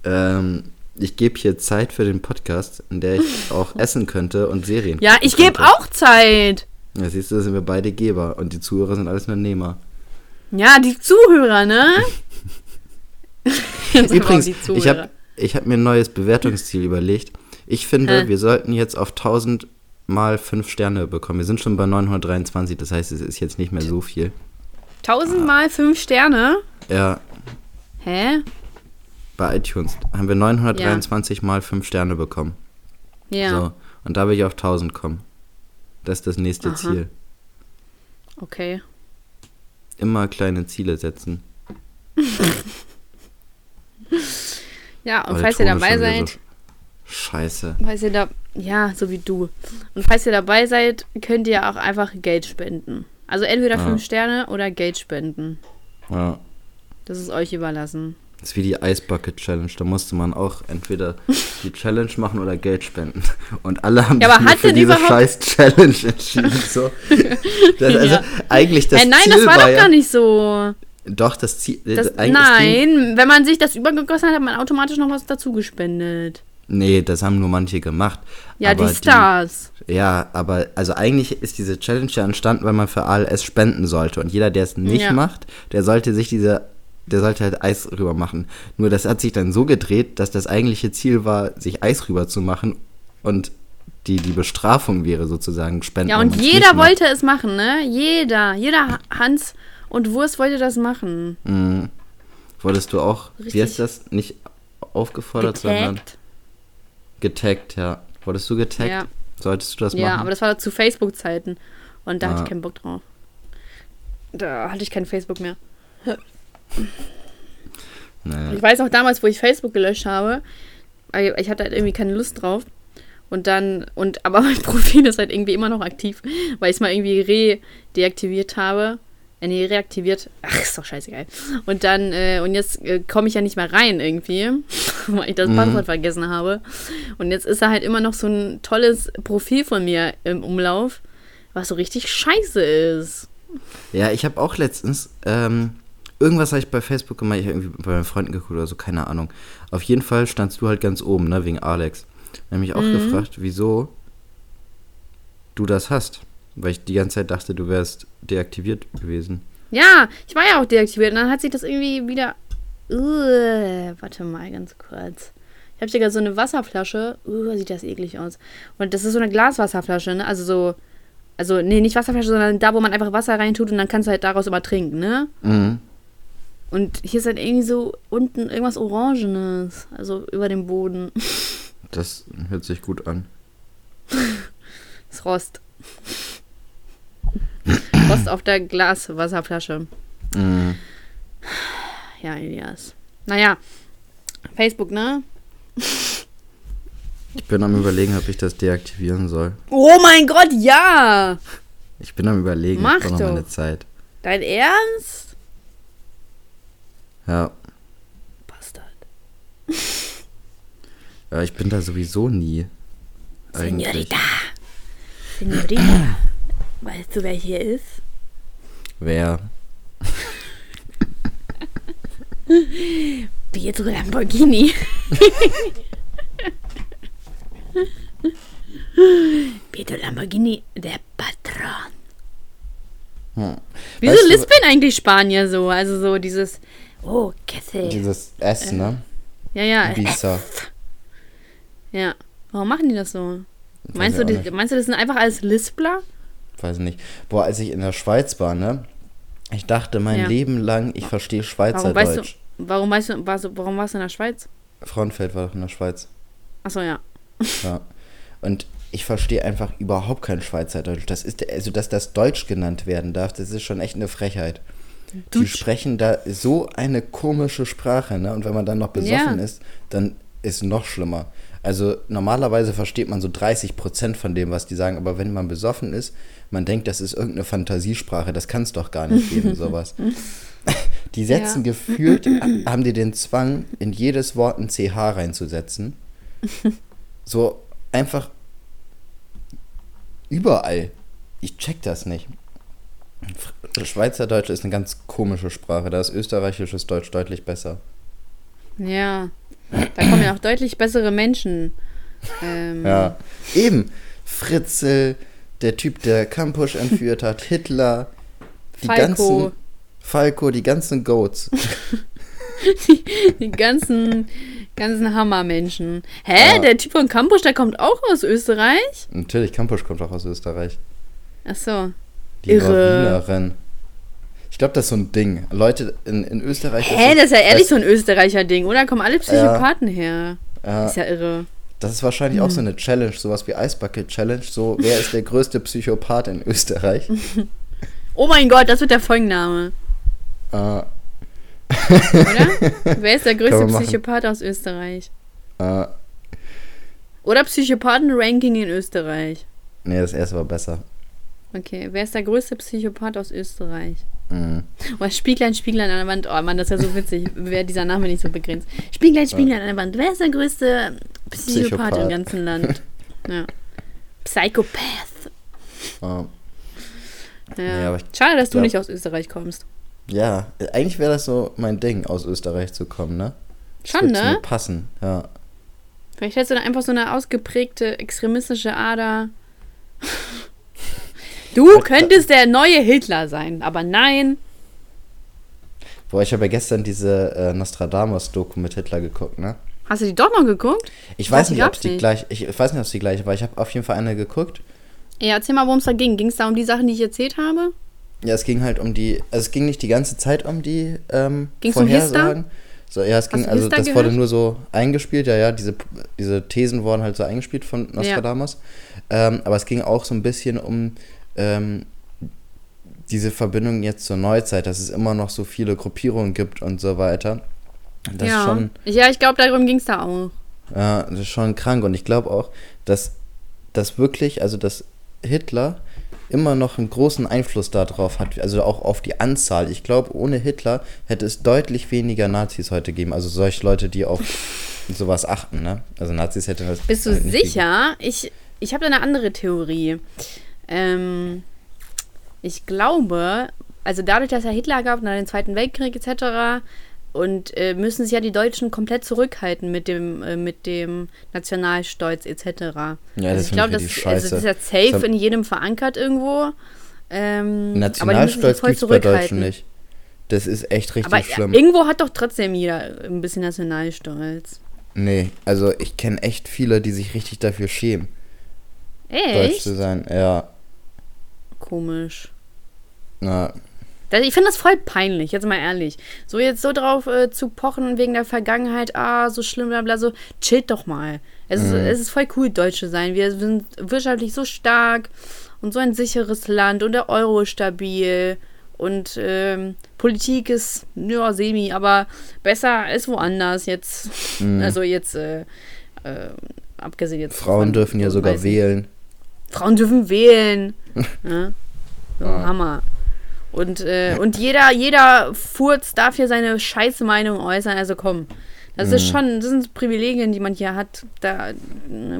Speaker 2: ähm, ich gebe hier Zeit für den Podcast, in der ich auch <laughs> essen könnte und Serien
Speaker 1: Ja, ich gebe auch Zeit.
Speaker 2: Ja, siehst du, da sind wir beide Geber und die Zuhörer sind alles nur Nehmer.
Speaker 1: Ja, die Zuhörer, ne? <laughs>
Speaker 2: Übrigens,
Speaker 1: die
Speaker 2: ich
Speaker 1: Zuhörer.
Speaker 2: habe ich hab mir ein neues Bewertungsziel überlegt. Ich finde,
Speaker 1: Hä?
Speaker 2: wir sollten jetzt auf 1000 mal 5 Sterne bekommen. Wir sind schon bei 923, das heißt, es ist jetzt nicht mehr so viel.
Speaker 1: Tausendmal fünf Sterne?
Speaker 2: Ja,
Speaker 1: Hä?
Speaker 2: bei iTunes haben wir 923 mal 5 Sterne bekommen.
Speaker 1: Ja.
Speaker 2: So, und da will ich auf 1000 kommen. Das ist das nächste
Speaker 1: Aha.
Speaker 2: Ziel.
Speaker 1: Okay.
Speaker 2: Immer kleine Ziele setzen. <laughs>
Speaker 1: Ja, und
Speaker 2: Aber
Speaker 1: falls ihr dabei seid,
Speaker 2: so sch- Scheiße.
Speaker 1: falls ihr da, ja, so wie du. Und falls ihr dabei seid, könnt ihr auch einfach Geld spenden. Also entweder
Speaker 2: Ja.
Speaker 1: fünf Sterne oder Geld spenden.
Speaker 2: Ja.
Speaker 1: Das ist euch überlassen.
Speaker 2: Das ist wie die Ice Bucket Challenge. Da musste man auch entweder die Challenge machen oder Geld spenden. Und alle haben
Speaker 1: Ja,
Speaker 2: sich
Speaker 1: aber
Speaker 2: für diese
Speaker 1: überhaupt-
Speaker 2: scheiß Challenge entschieden. So. Das, <laughs> also
Speaker 1: Ja.
Speaker 2: eigentlich das
Speaker 1: Hä, nein,
Speaker 2: Ziel
Speaker 1: das war doch
Speaker 2: ja,
Speaker 1: gar nicht so.
Speaker 2: Doch, das Ziel.
Speaker 1: Das,
Speaker 2: eigentlich ging-
Speaker 1: nein, wenn man sich das übergegossen hat, hat man automatisch noch was dazu gespendet.
Speaker 2: Nee, das haben nur manche gemacht.
Speaker 1: Ja, die Stars.
Speaker 2: Die, ja, aber also eigentlich ist diese Challenge ja entstanden, weil man für ALS spenden sollte. Und jeder, der es nicht ja. macht, der sollte sich diese, der sollte halt Eis rüber machen. Nur das hat sich dann so gedreht, dass das eigentliche Ziel war, sich Eis rüber zu machen. Und die, die Bestrafung wäre sozusagen Spenden.
Speaker 1: Ja, und jeder wollte es machen, ne? Jeder. Jeder Hans und Wurst wollte das machen.
Speaker 2: Mhm. Wolltest du auch, Richtig. wie heißt das, nicht aufgefordert, getaggt. sondern getaggt, ja. Wurdest du getaggt? Ja. Solltest du das machen? Ja,
Speaker 1: aber das war zu Facebook-Zeiten. Und da ah. hatte ich keinen Bock drauf. Da hatte ich kein Facebook mehr. <laughs> Naja. Ich weiß auch damals, wo ich Facebook gelöscht habe, ich hatte halt irgendwie keine Lust drauf. Und dann, und aber <laughs> mein Profil ist halt irgendwie immer noch aktiv, weil ich es mal irgendwie re-deaktiviert habe. Äh, nee, reaktiviert. Ach, ist doch scheißegal. Und dann, äh, und jetzt äh, komme ich ja nicht mehr rein irgendwie, <laughs> weil ich das mhm. Passwort vergessen habe. Und jetzt ist da halt immer noch so ein tolles Profil von mir im Umlauf, was so richtig scheiße ist.
Speaker 2: Ja, ich habe auch letztens, ähm, irgendwas habe ich bei Facebook gemacht, ich habe irgendwie bei meinen Freunden geguckt oder so, keine Ahnung. Auf jeden Fall standst du halt ganz oben, ne, wegen Alex. Ich habe mich auch mhm. gefragt, wieso du das hast. Weil ich die ganze Zeit dachte, du wärst deaktiviert gewesen.
Speaker 1: Ja, ich war ja auch deaktiviert. Und dann hat sich das irgendwie wieder. Uh, warte mal ganz kurz. Ich habe sogar so eine Wasserflasche. Uh, sieht das eklig aus. Und das ist so eine Glaswasserflasche, ne? Also so. Also, nee, nicht Wasserflasche, sondern da, wo man einfach Wasser reintut und dann kannst du halt daraus immer trinken, ne? Mhm. Und hier ist halt irgendwie so unten irgendwas Orangenes. Also über dem Boden.
Speaker 2: Das hört sich gut an. <laughs>
Speaker 1: das Rost. Rost auf der Glaswasserflasche. Mhm. Ja, Elias. Naja, Facebook, ne?
Speaker 2: Ich bin am überlegen, ob ich das deaktivieren soll.
Speaker 1: Oh mein Gott, ja!
Speaker 2: Ich bin am überlegen,
Speaker 1: Mach ich
Speaker 2: noch meine Zeit.
Speaker 1: Dein Ernst?
Speaker 2: Ja. Bastard. <laughs> Ja, ich bin da sowieso nie.
Speaker 1: Senorita. Senorita. <clears throat> Weißt du, wer hier ist?
Speaker 2: Wer? <laughs>
Speaker 1: Pietro Lamborghini. <laughs> Pietro Lamborghini, der Patron. Hm. Wieso weißt lispeln eigentlich Spanier so? Also so dieses, oh, Kessel.
Speaker 2: Dieses S, äh, ne?
Speaker 1: Ja, ja. Ibiza. <laughs> Ja. Warum machen die das so? Meinst du, die, meinst du, das sind einfach alles Lispler?
Speaker 2: Weiß nicht. Boah, als ich in der Schweiz war, ne? Ich dachte mein ja. Leben lang, ich verstehe Schweizerdeutsch.
Speaker 1: Warum weißt du, warum, weißt du, warst du, warum warst du in der Schweiz?
Speaker 2: Frauenfeld war doch in der Schweiz.
Speaker 1: Achso, ja. <laughs>
Speaker 2: Ja. <laughs> Und ich verstehe einfach überhaupt kein Schweizerdeutsch. Das ist, also, dass das Deutsch genannt werden darf, das ist schon echt eine Frechheit. Die sprechen da so eine komische Sprache, ne? Und wenn man dann noch besoffen ja. ist, dann ist noch schlimmer. Also normalerweise versteht man so 30 Prozent von dem, was die sagen, aber wenn man besoffen ist, man denkt, das ist irgendeine Fantasiesprache, das kann es doch gar nicht geben, <laughs> sowas. <laughs> Die setzen ja. gefühlt, haben die den Zwang, in jedes Wort ein CH reinzusetzen. <laughs> So einfach überall. Ich check das nicht. Schweizerdeutsch ist eine ganz komische Sprache, da ist österreichisches Deutsch deutlich besser.
Speaker 1: Ja, da kommen ja auch deutlich bessere Menschen. Ähm,
Speaker 2: ja, eben. Fritzel, der Typ, der Kampusch entführt hat, Hitler, die Falco. ganzen. Falco, die ganzen Goats.
Speaker 1: die, <laughs> <laughs> die ganzen, ganzen Hammermenschen. Hä? Ja. Der Typ von Kampusch, der kommt auch aus Österreich?
Speaker 2: Natürlich, Kampusch kommt auch aus Österreich.
Speaker 1: Ach so.
Speaker 2: Die Irre. Wienerin. Ich glaube, das ist so ein Ding. Leute in, in Österreich.
Speaker 1: Hä, das ist ja ehrlich so ein Österreicher-Ding, oder? Kommen alle Psychopathen ja, her. Ja. Ist ja irre.
Speaker 2: Das ist wahrscheinlich hm. auch so eine Challenge, sowas wie Eisbucket Challenge. So, wer ist der größte Psychopath in Österreich? <laughs>
Speaker 1: oh mein Gott, das wird der Folgenname.
Speaker 2: Uh. Oder? <laughs>
Speaker 1: Wer ist der größte Psychopath aus Österreich?
Speaker 2: Uh.
Speaker 1: Oder Psychopathen-Ranking in Österreich?
Speaker 2: Nee, das erste war besser.
Speaker 1: Okay, wer ist der größte Psychopath aus Österreich? Mhm. Oh, Spieglein, Spieglein an der Wand. Oh Mann, das ist ja so witzig. <laughs> Wäre dieser Name nicht so begrenzt. Spieglein, Spieglein an der Wand. Wer ist der größte Psychopath, Psychopath. im ganzen Land? <laughs> Ja. Psychopath. Oh. Ja. ja Schade, dass du nicht aus Österreich kommst.
Speaker 2: Ja, eigentlich wäre das so mein Ding, aus Österreich zu kommen, ne?
Speaker 1: Das Schon, ne?
Speaker 2: Mir passen, ja.
Speaker 1: Vielleicht hättest du dann einfach so eine ausgeprägte extremistische Ader. Du könntest der neue Hitler sein, aber nein.
Speaker 2: Boah, ich habe ja gestern diese äh, Nostradamus-Doku mit Hitler geguckt, ne?
Speaker 1: Hast du die doch noch geguckt?
Speaker 2: Ich weiß nicht, ob es die gleich, ich weiß nicht, ob es die gleiche war. Ich habe auf jeden Fall eine geguckt.
Speaker 1: Ja, erzähl mal, worum es da ging. Ging es da um die Sachen, die ich erzählt habe?
Speaker 2: Ja, es ging halt um die, also es ging nicht die ganze Zeit um die ähm, Ging's Vorhersagen. Um so, ja, es ging, also das gehört? wurde nur so eingespielt, ja, ja, diese, diese Thesen wurden halt so eingespielt von Nostradamus. Ja. Ähm, aber es ging auch so ein bisschen um ähm, diese Verbindung jetzt zur Neuzeit, dass es immer noch so viele Gruppierungen gibt und so weiter.
Speaker 1: Das ja. Schon, ja, ich glaube, darum ging es da auch.
Speaker 2: Ja, das ist schon krank. Und ich glaube auch, dass das wirklich, also dass Hitler immer noch einen großen Einfluss darauf hat, also auch auf die Anzahl. Ich glaube, ohne Hitler hätte es deutlich weniger Nazis heute gegeben. Also solche Leute, die auf <laughs> sowas achten, ne? Also Nazis hätte das.
Speaker 1: Bist du halt sicher? Gegeben. Ich, ich habe da eine andere Theorie. Ähm, ich glaube, also dadurch, dass er Hitler gab nach dem Zweiten Weltkrieg etc., und äh, müssen sich ja die Deutschen komplett zurückhalten mit dem, äh, mit dem Nationalstolz etc. Ja, das also ich glaube, das, also das ist ja safe in jedem verankert irgendwo. Ähm,
Speaker 2: Nationalstolz gibt es bei Deutschen nicht. Das ist echt richtig aber schlimm.
Speaker 1: Irgendwo hat doch trotzdem jeder ein bisschen Nationalstolz.
Speaker 2: Nee, also ich kenne echt viele, die sich richtig dafür schämen. Echt? Deutsch zu sein, ja.
Speaker 1: Komisch. Na. Ich finde das voll peinlich, jetzt mal ehrlich. So jetzt so drauf äh, zu pochen wegen der Vergangenheit, ah, so schlimm, bla bla, so, chillt doch mal. Es, mhm. ist, es ist voll cool, Deutsch zu sein. Wir sind wirtschaftlich so stark und so ein sicheres Land und der Euro ist stabil und ähm, Politik ist, ja, semi, aber besser als woanders jetzt. Mhm. Also jetzt, äh, äh, abgesehen jetzt.
Speaker 2: Frauen dürfen ja sogar wählen.
Speaker 1: Frauen dürfen wählen. ja? <laughs> So, ah. Hammer. Und, äh, und jeder, jeder Furz darf hier seine scheiße Meinung äußern. Also komm. Das mhm. ist schon, das sind Privilegien, die man hier hat. Da,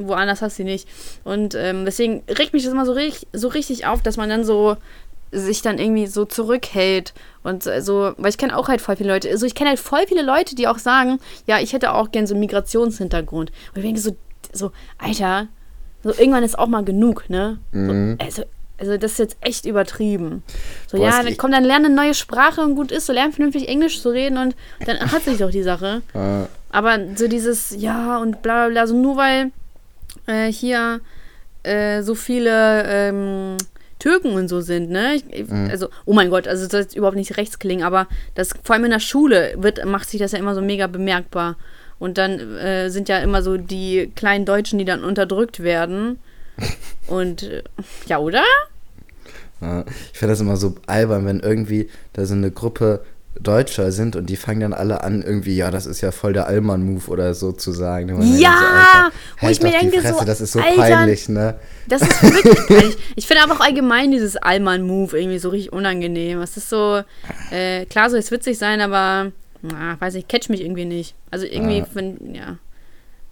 Speaker 1: woanders hast du nicht. Und ähm, deswegen regt mich das immer so, richtig, so richtig auf, dass man dann so sich dann irgendwie so zurückhält und so, weil ich kenne auch halt voll viele Leute, also ich kenne halt voll viele Leute, die auch sagen, ja, ich hätte auch gern so einen Migrationshintergrund. Und ich denke so, so, Alter, so irgendwann ist auch mal genug, ne? Mhm. So, also, also das ist jetzt echt übertrieben. So, Boah, ja, dann komm, dann lerne eine neue Sprache und gut ist, so lern vernünftig Englisch zu reden und dann hat sich doch die Sache. Aber so dieses, ja und bla bla bla, so nur weil äh, hier äh, so viele ähm, Türken und so sind, ne? Ich, mhm. Also, oh mein Gott, also das soll jetzt überhaupt nicht rechts klingen, aber das, vor allem in der Schule wird, macht sich das ja immer so mega bemerkbar. Und dann äh, sind ja immer so die kleinen Deutschen, die dann unterdrückt werden. <laughs> Und äh, ja, oder?
Speaker 2: Ja, ich finde das immer so albern, wenn irgendwie da so eine Gruppe Deutscher sind und die fangen dann alle an, irgendwie, ja, das ist ja voll der Allmann-Move oder so zu sagen.
Speaker 1: Ja! So, wo ich mir denke,
Speaker 2: Fresse, so, das ist so Alter, peinlich, ne?
Speaker 1: Das ist wirklich peinlich. Ich finde aber auch allgemein dieses Allmann-Move irgendwie so richtig unangenehm. Es ist so, äh, klar, soll es witzig sein, aber, na, weiß ich, catch mich irgendwie nicht. Also irgendwie, ah. wenn, ja.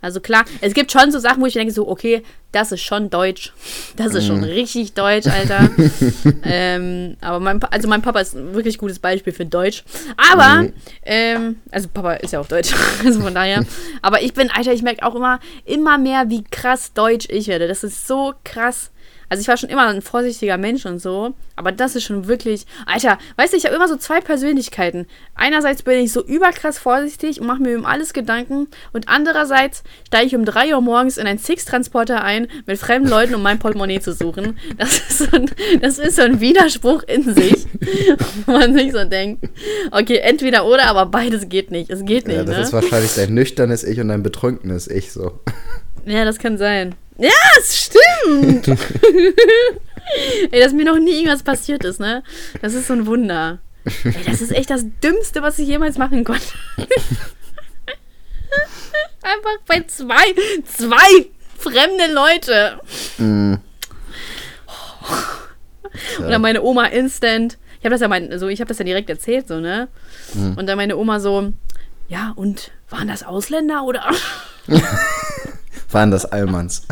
Speaker 1: Also klar, es gibt schon so Sachen, wo ich denke, so, okay, das ist schon deutsch. Das ist schon mhm. richtig deutsch, Alter. <laughs> ähm, aber mein, also mein Papa ist ein wirklich gutes Beispiel für Deutsch. Aber, mhm. ähm, also Papa ist ja auch deutsch, <laughs> also von daher. Aber ich bin, Alter, ich merke auch immer, immer mehr, wie krass deutsch ich werde. Das ist so krass. Also ich war schon immer ein vorsichtiger Mensch und so, aber das ist schon wirklich, Alter, weißt du, ich habe immer so zwei Persönlichkeiten. Einerseits bin ich so überkrass vorsichtig und mache mir um alles Gedanken und andererseits steige ich um drei Uhr morgens in einen Six-Transporter ein mit fremden Leuten, um mein Portemonnaie zu suchen. Das ist, so ein, das ist so ein Widerspruch in sich, wo man sich so denkt, okay, entweder oder, aber beides geht nicht. Es geht nicht. Ja,
Speaker 2: das
Speaker 1: ne?
Speaker 2: ist wahrscheinlich dein nüchternes Ich und dein betrunkenes Ich so.
Speaker 1: Ja, das kann sein. Ja, es stimmt. <laughs> Ey, dass mir noch nie irgendwas passiert ist, ne? Das ist so ein Wunder. Ey, das ist echt das Dümmste, was ich jemals machen konnte. <laughs> Einfach bei zwei, zwei fremde Leute. Mm. Oder meine Oma instant. Ich habe das ja mein, so, ich habe das ja direkt erzählt, so, ne? Mm. Und dann meine Oma so, ja, und waren das Ausländer oder? <laughs>
Speaker 2: waren das Allmanns.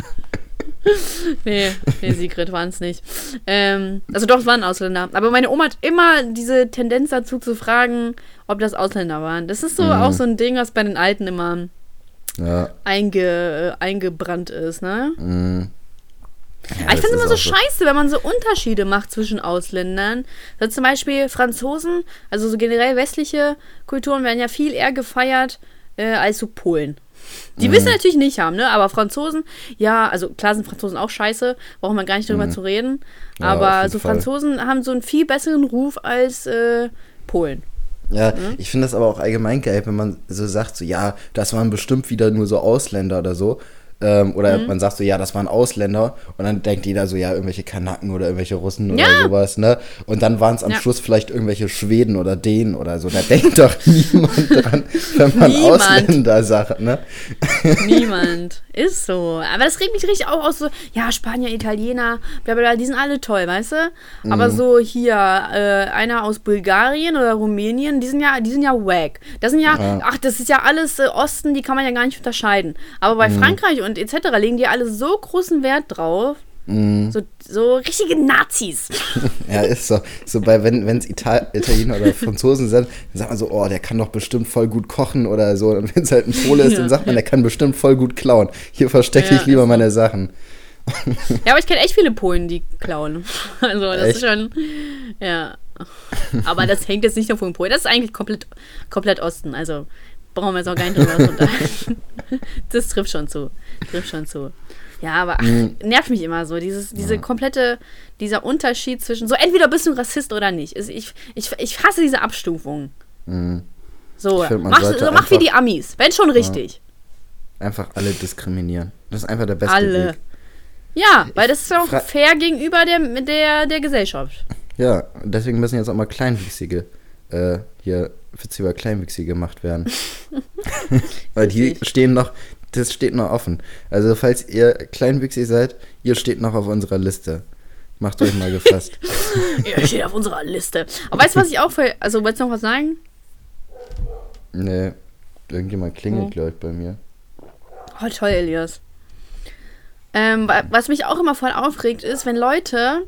Speaker 2: <laughs>
Speaker 1: nee, nee, Sigrid waren es nicht. Ähm, also doch, es waren Ausländer. Aber meine Oma hat immer diese Tendenz dazu zu fragen, ob das Ausländer waren. Das ist so mhm. auch so ein Ding, was bei den Alten immer ja. einge, äh, eingebrannt ist, ne? Mhm. Ja, ich finde es immer so scheiße, wenn man so Unterschiede macht zwischen Ausländern. Also zum Beispiel Franzosen, also so generell westliche Kulturen werden ja viel eher gefeiert äh, als so Polen. Die mhm. wissen natürlich nicht haben, ne? Aber Franzosen, ja, also klar sind Franzosen auch scheiße, brauchen wir gar nicht drüber mhm. zu reden. Ja, aber so Fall. Franzosen haben so einen viel besseren Ruf als äh, Polen.
Speaker 2: Ja, mhm. ich finde das aber auch allgemein geil, wenn man so sagt, so ja, das waren bestimmt wieder nur so Ausländer oder so. Ähm, oder mhm. man sagt so, ja, das waren Ausländer. Und dann denkt jeder so, ja, irgendwelche Kanaken oder irgendwelche Russen ja. oder sowas, ne? Und dann waren es am ja. Schluss vielleicht irgendwelche Schweden oder Dänen oder so. Da denkt doch <laughs> niemand dran, wenn man niemand. Ausländer sagt, ne?
Speaker 1: Niemand. Ist so. Aber das regt mich richtig auch aus, so, ja, Spanier, Italiener, bla bla, die sind alle toll, weißt du? Aber mhm. so hier, äh, einer aus Bulgarien oder Rumänien, die sind ja, die sind ja wack. Das sind ja, ja. ach, das ist ja alles äh, Osten, die kann man ja gar nicht unterscheiden. Aber bei mhm. Frankreich und und etc. legen die alle so großen Wert drauf. Mm. So, so richtige Nazis. <laughs>
Speaker 2: ja, ist so. So bei, wenn es Ital Italiener oder Franzosen sind, dann sagt man so, oh, der kann doch bestimmt voll gut kochen oder so. Und wenn es halt ein Pole ist, ja. dann sagt man, der kann bestimmt voll gut klauen. Hier verstecke ja, ich lieber meine Sachen.
Speaker 1: ja, aber ich kenne echt viele Polen, die klauen. <laughs> Also das echt? ist schon. Ja. Aber das hängt jetzt nicht nur von Polen. Das ist eigentlich komplett, komplett Osten. Also brauchen wir jetzt auch gar nicht drüber unterhalten. <laughs> das trifft schon zu. Trifft schon zu. Ja, aber ach, mhm. nervt mich immer so. Dieses, diese ja. komplette, dieser Unterschied zwischen so, entweder bist du ein Rassist oder nicht. Ich, ich, ich hasse diese Abstufung. Mhm. So, find, mach, so mach wie die Amis. Wenn schon richtig.
Speaker 2: Ja. Einfach alle diskriminieren. Das ist einfach der beste alle. Weg.
Speaker 1: Ja, weil das ist auch fair gegenüber der, der, der Gesellschaft.
Speaker 2: Ja, deswegen müssen jetzt auch mal Kleinwüchsige äh, hier Witze über Kleinwüchsige gemacht werden. <laughs> Weil die stehen noch, das steht noch offen. Also falls ihr kleinwüchsig seid, ihr steht noch auf unserer Liste. Macht euch mal gefasst. <laughs>
Speaker 1: ihr steht auf unserer Liste. Aber weißt du, was ich auch für, also wolltest du noch was sagen?
Speaker 2: Nee, irgendjemand klingelt, oh. glaube ich, bei mir.
Speaker 1: Oh, toll, Elias. Ähm, was mich auch immer voll aufregt, ist, wenn Leute,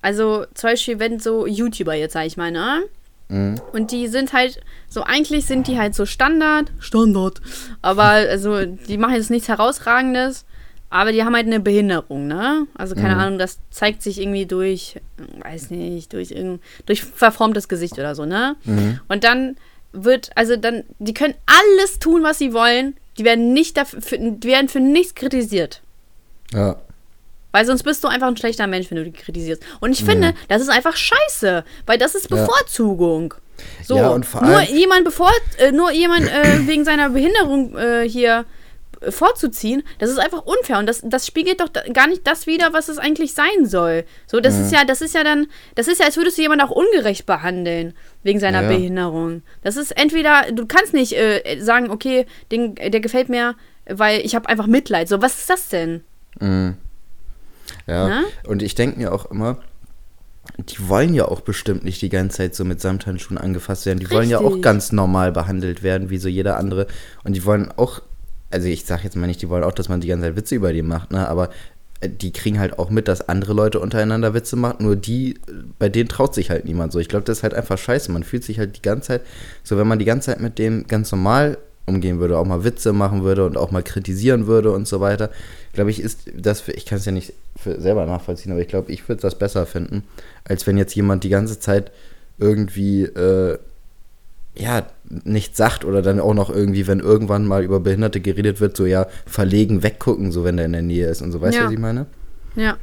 Speaker 1: also zum Beispiel, wenn so YouTuber jetzt, sag ich mal, ne? Mhm. Und die sind halt, so eigentlich sind die halt so Standard. Standard. Aber also, die machen jetzt nichts Herausragendes. Aber die haben halt eine Behinderung, ne? Also keine mhm. Ahnung, das zeigt sich irgendwie durch, weiß nicht, durch irgend, durch verformtes Gesicht oder so, ne? Mhm. Und dann wird, also dann, die können alles tun, was sie wollen. Die werden nicht dafür, die werden für nichts kritisiert. Ja. Weil sonst bist du einfach ein schlechter Mensch, wenn du die kritisierst. Und ich finde, mhm. das ist einfach scheiße, weil das ist Bevorzugung. Ja. So, ja, nur jemand bevor, äh, nur jemand äh, <clears throat> wegen seiner Behinderung äh, hier äh, vorzuziehen, das ist einfach unfair und das, das spiegelt doch gar nicht das wider, was es eigentlich sein soll. So, das mhm. ist ja, das ist ja dann, das ist ja, als würdest du jemanden auch ungerecht behandeln wegen seiner ja, Behinderung. Das ist entweder, du kannst nicht äh, sagen, okay, den, der gefällt mir, weil ich habe einfach Mitleid. So, was ist das denn? Mhm.
Speaker 2: Ja, Na? und ich denke mir auch immer, die wollen ja auch bestimmt nicht die ganze Zeit so mit Samthandschuhen angefasst werden. Die Richtig. wollen ja auch ganz normal behandelt werden, wie so jeder andere. Und die wollen auch, also ich sage jetzt mal nicht, die wollen auch, dass man die ganze Zeit Witze über die macht, ne? aber äh, die kriegen halt auch mit, dass andere Leute untereinander Witze machen, nur die, bei denen traut sich halt niemand so. Ich glaube, das ist halt einfach scheiße. Man fühlt sich halt die ganze Zeit, so wenn man die ganze Zeit mit dem ganz normal umgehen würde, auch mal Witze machen würde und auch mal kritisieren würde und so weiter, glaube ich, ist das, ich kann es ja nicht selber nachvollziehen, aber ich glaube, ich würde das besser finden, als wenn jetzt jemand die ganze Zeit irgendwie, äh, ja, nichts sagt oder dann auch noch irgendwie, wenn irgendwann mal über Behinderte geredet wird, so ja, verlegen, weggucken, so wenn der in der Nähe ist und so, weißt du, ja. was ich meine?
Speaker 1: Ja.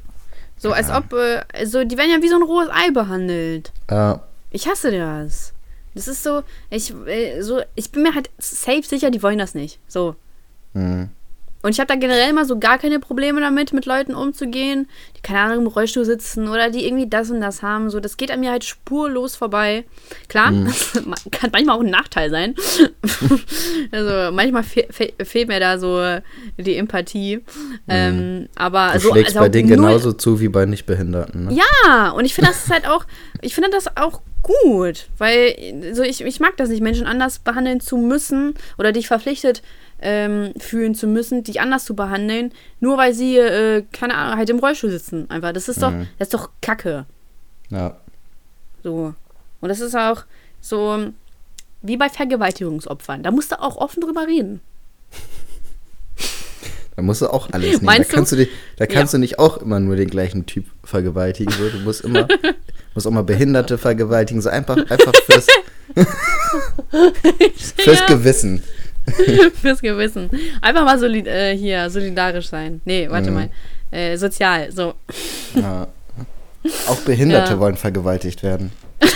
Speaker 1: So, ja. als ob, äh, so, die werden ja wie so ein rohes Ei behandelt. Ja. Ich hasse das. Das ist so, ich, äh, so, ich bin mir halt safe sicher, die wollen das nicht. So. Mhm. Und ich habe da generell mal so gar keine Probleme damit, mit Leuten umzugehen, die keine Ahnung im Rollstuhl sitzen oder die irgendwie das und das haben. So, das geht an mir halt spurlos vorbei. Klar, mhm. <laughs> das kann manchmal auch ein Nachteil sein. <laughs> also manchmal fe fe fehlt mir da so die Empathie. Mhm. Ähm, aber
Speaker 2: du so, schlägst also bei denen genauso zu wie bei Nichtbehinderten.
Speaker 1: Ne? Ja, und ich finde das halt auch, ich finde das auch gut, weil so ich, ich mag das nicht, Menschen anders behandeln zu müssen oder dich verpflichtet ähm, fühlen zu müssen, dich anders zu behandeln, nur weil sie, äh, keine Ahnung, halt im Rollstuhl sitzen. Einfach. Das ist doch, mhm. das ist doch Kacke. Ja. So. Und das ist auch so wie bei Vergewaltigungsopfern. Da musst du auch offen drüber reden.
Speaker 2: Da musst du auch alles nehmen.
Speaker 1: Meinst
Speaker 2: da kannst
Speaker 1: du?
Speaker 2: du, dich, da kannst
Speaker 1: Ja.
Speaker 2: du nicht auch immer nur den gleichen Typ vergewaltigen. So. Du musst immer, <laughs> musst auch mal Behinderte vergewaltigen. So einfach, einfach fürs, <laughs> fürs
Speaker 1: Ja.
Speaker 2: Gewissen. <laughs>
Speaker 1: Fürs Gewissen. Einfach mal solid, äh, hier solidarisch sein. Nee, warte
Speaker 2: Mhm.
Speaker 1: mal. Äh, sozial. So.
Speaker 2: Ja. Auch Behinderte
Speaker 1: Ja.
Speaker 2: wollen vergewaltigt werden. <laughs>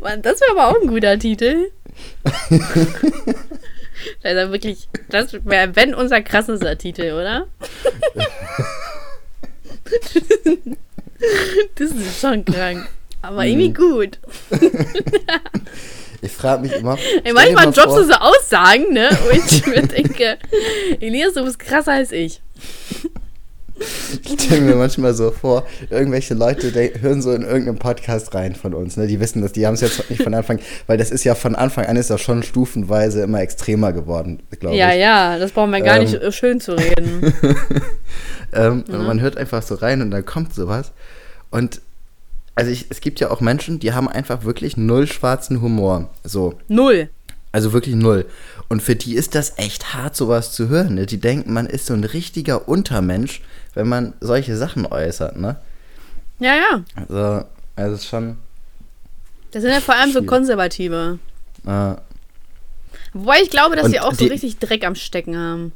Speaker 1: Mann, das wäre aber auch ein guter Titel. <laughs> also wirklich, das wäre, wenn unser krassester Titel, oder? das ist schon krank. Aber irgendwie gut. <laughs>
Speaker 2: Ich frage mich immer.
Speaker 1: Ey, manchmal
Speaker 2: mal
Speaker 1: droppst du so Aussagen, ne? Wo ich <laughs> mir denke, Elias, du bist krasser als ich.
Speaker 2: Ich stelle mir manchmal so vor, irgendwelche Leute die hören so in irgendeinem Podcast rein von uns, ne? Die wissen das, die haben es jetzt nicht von Anfang, weil das ist ja von Anfang an ist das schon stufenweise immer extremer geworden, glaube
Speaker 1: Ja,
Speaker 2: ich.
Speaker 1: ja, das brauchen wir gar
Speaker 2: Ähm.
Speaker 1: nicht schön zu reden. <laughs>
Speaker 2: Ähm, und Man hört einfach so rein und dann kommt sowas. Und also ich, es gibt ja auch Menschen, die haben einfach wirklich null schwarzen Humor. So.
Speaker 1: Null.
Speaker 2: Also wirklich null. Und für die ist das echt hart, sowas zu hören. Ne? Die denken, man ist so ein richtiger Untermensch, wenn man solche Sachen äußert, ne?
Speaker 1: Ja, ja.
Speaker 2: Also, also es ist schon.
Speaker 1: Das sind ja vor allem so
Speaker 2: Schwierig.
Speaker 1: Konservative.
Speaker 2: Äh,
Speaker 1: Wobei ich glaube, dass
Speaker 2: Und
Speaker 1: sie auch so
Speaker 2: die-
Speaker 1: richtig Dreck am Stecken haben.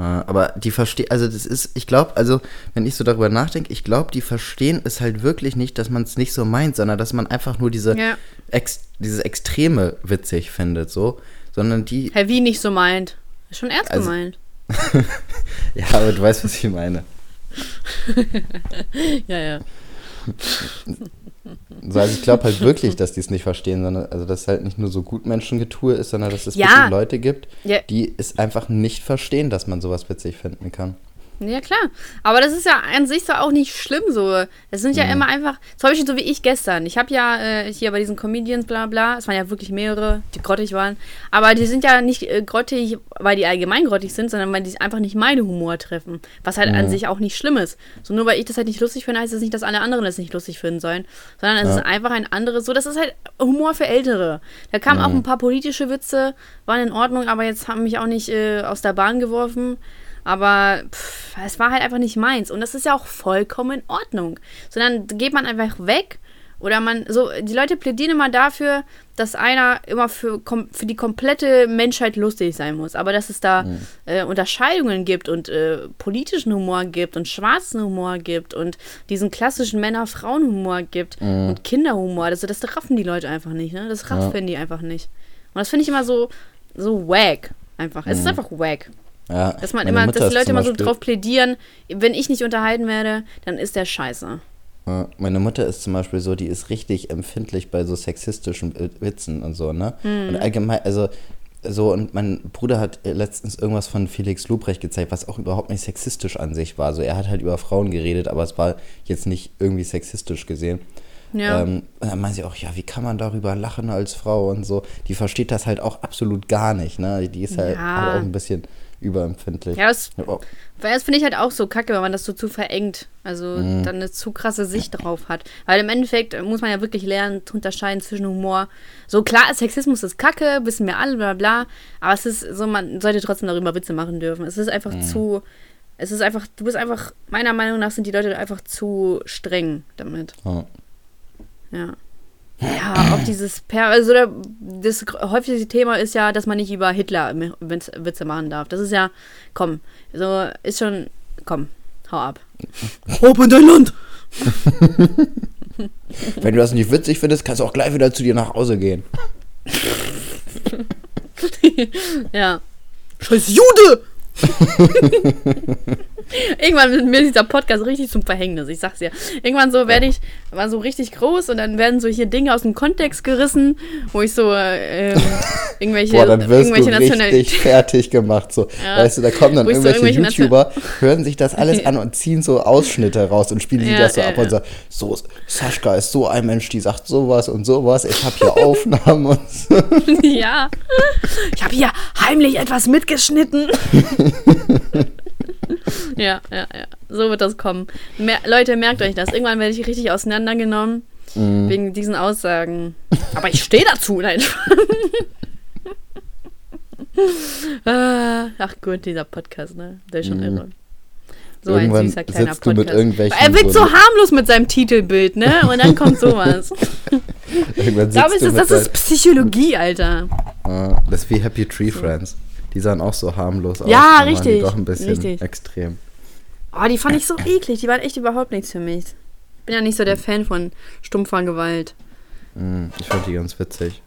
Speaker 2: Äh, aber die verstehen, also das ist, ich glaube, also wenn ich so darüber nachdenke, ich glaube, die verstehen es halt wirklich nicht, dass man es nicht so meint, sondern dass man einfach nur diese,
Speaker 1: Ja.
Speaker 2: Ex, dieses Extreme witzig findet, so. Sondern die,
Speaker 1: Herr Wie nicht so meint. Ist schon ernst
Speaker 2: Also-
Speaker 1: gemeint. <laughs>
Speaker 2: ja, aber du weißt, was ich meine. <laughs>
Speaker 1: Ja, ja. <laughs>
Speaker 2: So, also ich glaube halt wirklich, dass die es nicht verstehen, sondern also dass es halt nicht nur so Gutmenschengetue ist, sondern dass es
Speaker 1: Ja.
Speaker 2: wirklich Leute gibt,
Speaker 1: Ja.
Speaker 2: die es einfach nicht verstehen, dass man sowas witzig finden kann.
Speaker 1: Ja, klar. Aber das ist ja an sich so auch nicht schlimm so. Es sind ja
Speaker 2: Mhm.
Speaker 1: immer einfach, zum Beispiel so wie ich gestern. Ich habe ja äh, hier bei diesen Comedians bla bla, es waren ja wirklich mehrere, die grottig waren. Aber die sind ja nicht äh, grottig, weil die allgemein grottig sind, sondern weil die einfach nicht meine Humor treffen. Was halt an
Speaker 2: Mhm.
Speaker 1: sich auch nicht schlimm ist. So nur weil ich das halt nicht lustig finde, heißt das nicht, dass alle anderen das nicht lustig finden sollen. Sondern es
Speaker 2: Ja.
Speaker 1: ist einfach ein anderes, so das ist halt Humor für Ältere. Da kamen
Speaker 2: Mhm.
Speaker 1: auch ein paar politische Witze, waren in Ordnung, aber jetzt haben mich auch nicht äh, aus der Bahn geworfen. Aber pff, es war halt einfach nicht meins. Und das ist ja auch vollkommen in Ordnung. Sondern geht man einfach weg. Oder man, so, die Leute plädieren immer dafür, dass einer immer für, für die komplette Menschheit lustig sein muss. Aber dass es da äh, Unterscheidungen gibt und äh, politischen Humor gibt und schwarzen Humor gibt und diesen klassischen Männer-Frauen-Humor gibt und Kinderhumor. Also das raffen die Leute einfach nicht, ne? Das raffen die einfach nicht. Und das finde ich immer so, so wack. Einfach. Es ist einfach wack.
Speaker 2: Ja,
Speaker 1: Dass man immer, dass die Leute immer so
Speaker 2: Beispiel-
Speaker 1: drauf plädieren, wenn ich nicht unterhalten werde, dann ist der scheiße.
Speaker 2: Meine Mutter ist zum Beispiel so, die ist richtig empfindlich bei so sexistischen äh, Witzen und so, ne?
Speaker 1: Hm.
Speaker 2: Und allgemein, also so, und mein Bruder hat äh, letztens irgendwas von Felix Lobrecht gezeigt, was auch überhaupt nicht sexistisch an sich war. So, er hat halt über Frauen geredet, aber es war jetzt nicht irgendwie sexistisch gesehen.
Speaker 1: Ja.
Speaker 2: Ähm, und dann meint sie auch, ja, wie kann man darüber lachen als Frau und so. Die versteht das halt auch absolut gar nicht, ne? Die ist halt,
Speaker 1: Ja.
Speaker 2: halt auch ein bisschen überempfindlich.
Speaker 1: Ja, das,
Speaker 2: Oh,
Speaker 1: weil das finde ich halt auch so kacke, wenn man das so zu verengt. Also
Speaker 2: Mhm.
Speaker 1: dann eine zu krasse Sicht drauf hat. Weil im Endeffekt äh, muss man ja wirklich lernen, zu unterscheiden zwischen Humor. So klar, Sexismus ist kacke, wissen wir alle, bla bla. Aber es ist so, man sollte trotzdem darüber Witze machen dürfen. Es ist einfach
Speaker 2: Mhm.
Speaker 1: zu. Es ist einfach, du bist einfach, meiner Meinung nach sind die Leute einfach zu streng damit.
Speaker 2: oh.
Speaker 1: Ja. Ja, auch dieses per also der, das häufigste Thema ist ja, dass man nicht über Hitler Witz- Witze machen darf. Das ist ja, komm, so ist schon, komm, hau ab. Hopp in dein Land! <laughs>
Speaker 2: Wenn du das nicht witzig findest, kannst du auch gleich wieder zu dir nach Hause gehen. <laughs>
Speaker 1: Ja. Scheiß Jude! <laughs> Irgendwann wird mir dieser Podcast richtig zum Verhängnis, ich sag's dir. Irgendwann so werde ich, war so richtig groß und dann werden so hier Dinge aus dem Kontext gerissen, wo ich so äh, ähm, <laughs> irgendwelche,
Speaker 2: Boah, dann wirst du
Speaker 1: irgendwelche National-
Speaker 2: richtig <laughs> fertig gemacht. So.
Speaker 1: Ja.
Speaker 2: Weißt du, da kommen dann
Speaker 1: ich so
Speaker 2: irgendwelche,
Speaker 1: irgendwelche
Speaker 2: YouTuber, hören sich das alles an und ziehen so Ausschnitte raus und spielen sie
Speaker 1: Ja,
Speaker 2: das so
Speaker 1: ja,
Speaker 2: ab und sagen, so, Sascha ist so ein Mensch, die sagt sowas und sowas, ich habe hier Aufnahmen und so.
Speaker 1: Ja. Ich habe hier heimlich etwas mitgeschnitten. <laughs> ja, ja, ja. So wird das kommen. Mer Leute, merkt euch das. Irgendwann werde ich richtig auseinandergenommen. Mm. Wegen diesen Aussagen. Aber ich stehe dazu. Nein. <laughs> Ah, ach gut, dieser Podcast, ne? Der ist schon mm. irre. So Irgendwann ein süßer kleiner Podcast. Du mit irgendwelchen er wirkt so, harmlos mit seinem Titelbild, ne? Und dann kommt sowas. <laughs> Irgendwann ich glaube, das, das ist Psychologie, Alter.
Speaker 2: Uh, das ist wie Happy Tree. Friends. Die sahen auch so harmlos aus.
Speaker 1: Ja, richtig. Die
Speaker 2: doch ein bisschen
Speaker 1: richtig.
Speaker 2: extrem.
Speaker 1: Oh, die fand ich so eklig. Die waren echt überhaupt nichts für mich. Ich bin ja nicht so der Fan von stumpfer Gewalt.
Speaker 2: Mm, ich fand die ganz witzig.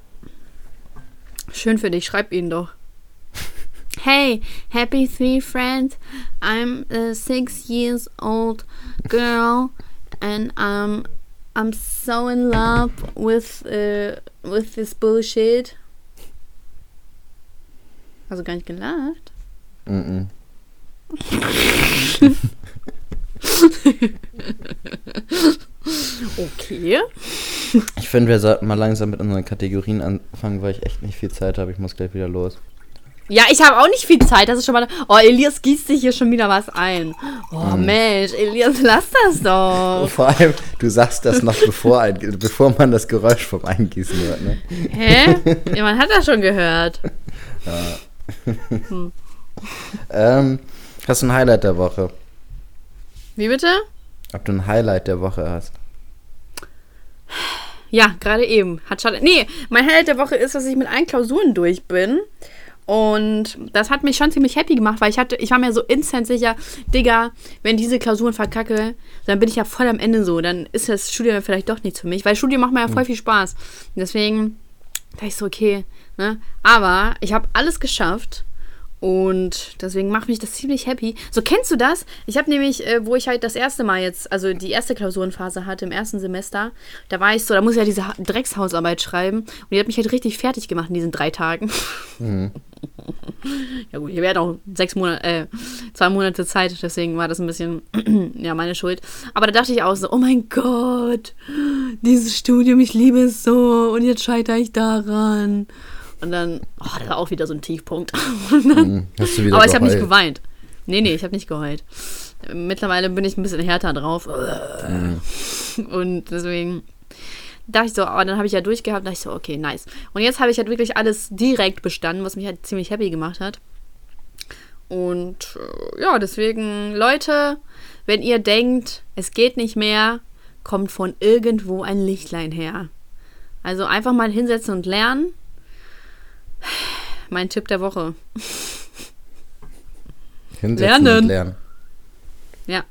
Speaker 1: Schön für dich. Schreib ihnen doch. Hey, happy three friends. I'm a six years old girl and um, I'm so in love with uh, with this bullshit. Also gar nicht gelacht? Mm, -mm. okay.
Speaker 2: Ich finde, wir sollten mal langsam mit unseren Kategorien anfangen, weil ich echt nicht viel Zeit habe. Ich muss gleich wieder los.
Speaker 1: Ja, ich habe auch nicht viel Zeit. Das ist schon mal. Oh, Elias gießt sich hier schon wieder was ein. Oh, hm. Mensch, Elias, lass das doch.
Speaker 2: Vor allem, du sagst das noch bevor, ein, bevor man das Geräusch vom Eingießen hört, ne?
Speaker 1: Hä? Ja, man hat das schon gehört. Ja.
Speaker 2: Hm. ähm, hast du ein Highlight der Woche?
Speaker 1: Wie bitte?
Speaker 2: Ob du ein Highlight der Woche hast.
Speaker 1: Ja, gerade eben. Hat schade. Nee, mein Highlight der Woche ist, dass ich mit allen Klausuren durch bin. Und das hat mich schon ziemlich happy gemacht, weil ich hatte, ich war mir so instant sicher, Digga, wenn diese Klausuren verkacke, dann bin ich ja voll am Ende so. Dann ist das Studium vielleicht doch nichts für mich, weil Studium macht mir ja voll hm. viel Spaß. Deswegen dachte ich so, okay, ne? Aber ich habe alles geschafft und deswegen macht mich das ziemlich happy. So, kennst du das? Ich habe nämlich, äh, wo ich halt das erste Mal jetzt, also die erste Klausurenphase hatte im ersten Semester, da war ich so, da muss ich ja diese Dreckshausarbeit schreiben. Und die hat mich halt richtig fertig gemacht in diesen drei Tagen. Mhm. <laughs> ja gut, ich werde auch sechs Monate, äh, zwei Monate Zeit, deswegen war das ein bisschen, <clears throat> ja, meine Schuld. Aber da dachte ich auch so, oh mein Gott, dieses Studium, ich liebe es so und jetzt scheitere ich daran. Und dann, oh, das war auch wieder so ein Tiefpunkt. <laughs> Dann, Hast du wieder aber ich habe nicht geweint. Nee, nee, ich habe nicht geheult. Mittlerweile bin ich ein bisschen härter drauf. Mhm. Und deswegen dachte ich so, aber dann habe ich ja durchgehabt, dachte ich so, okay, nice. Und jetzt habe ich halt wirklich alles direkt bestanden, was mich halt ziemlich happy gemacht hat. Und äh, ja, deswegen, Leute, wenn ihr denkt, es geht nicht mehr, kommt von irgendwo ein Lichtlein her. Also einfach mal hinsetzen und lernen. Mein Tipp der Woche.
Speaker 2: Hinsetzen lernen. und lernen.
Speaker 1: Ja.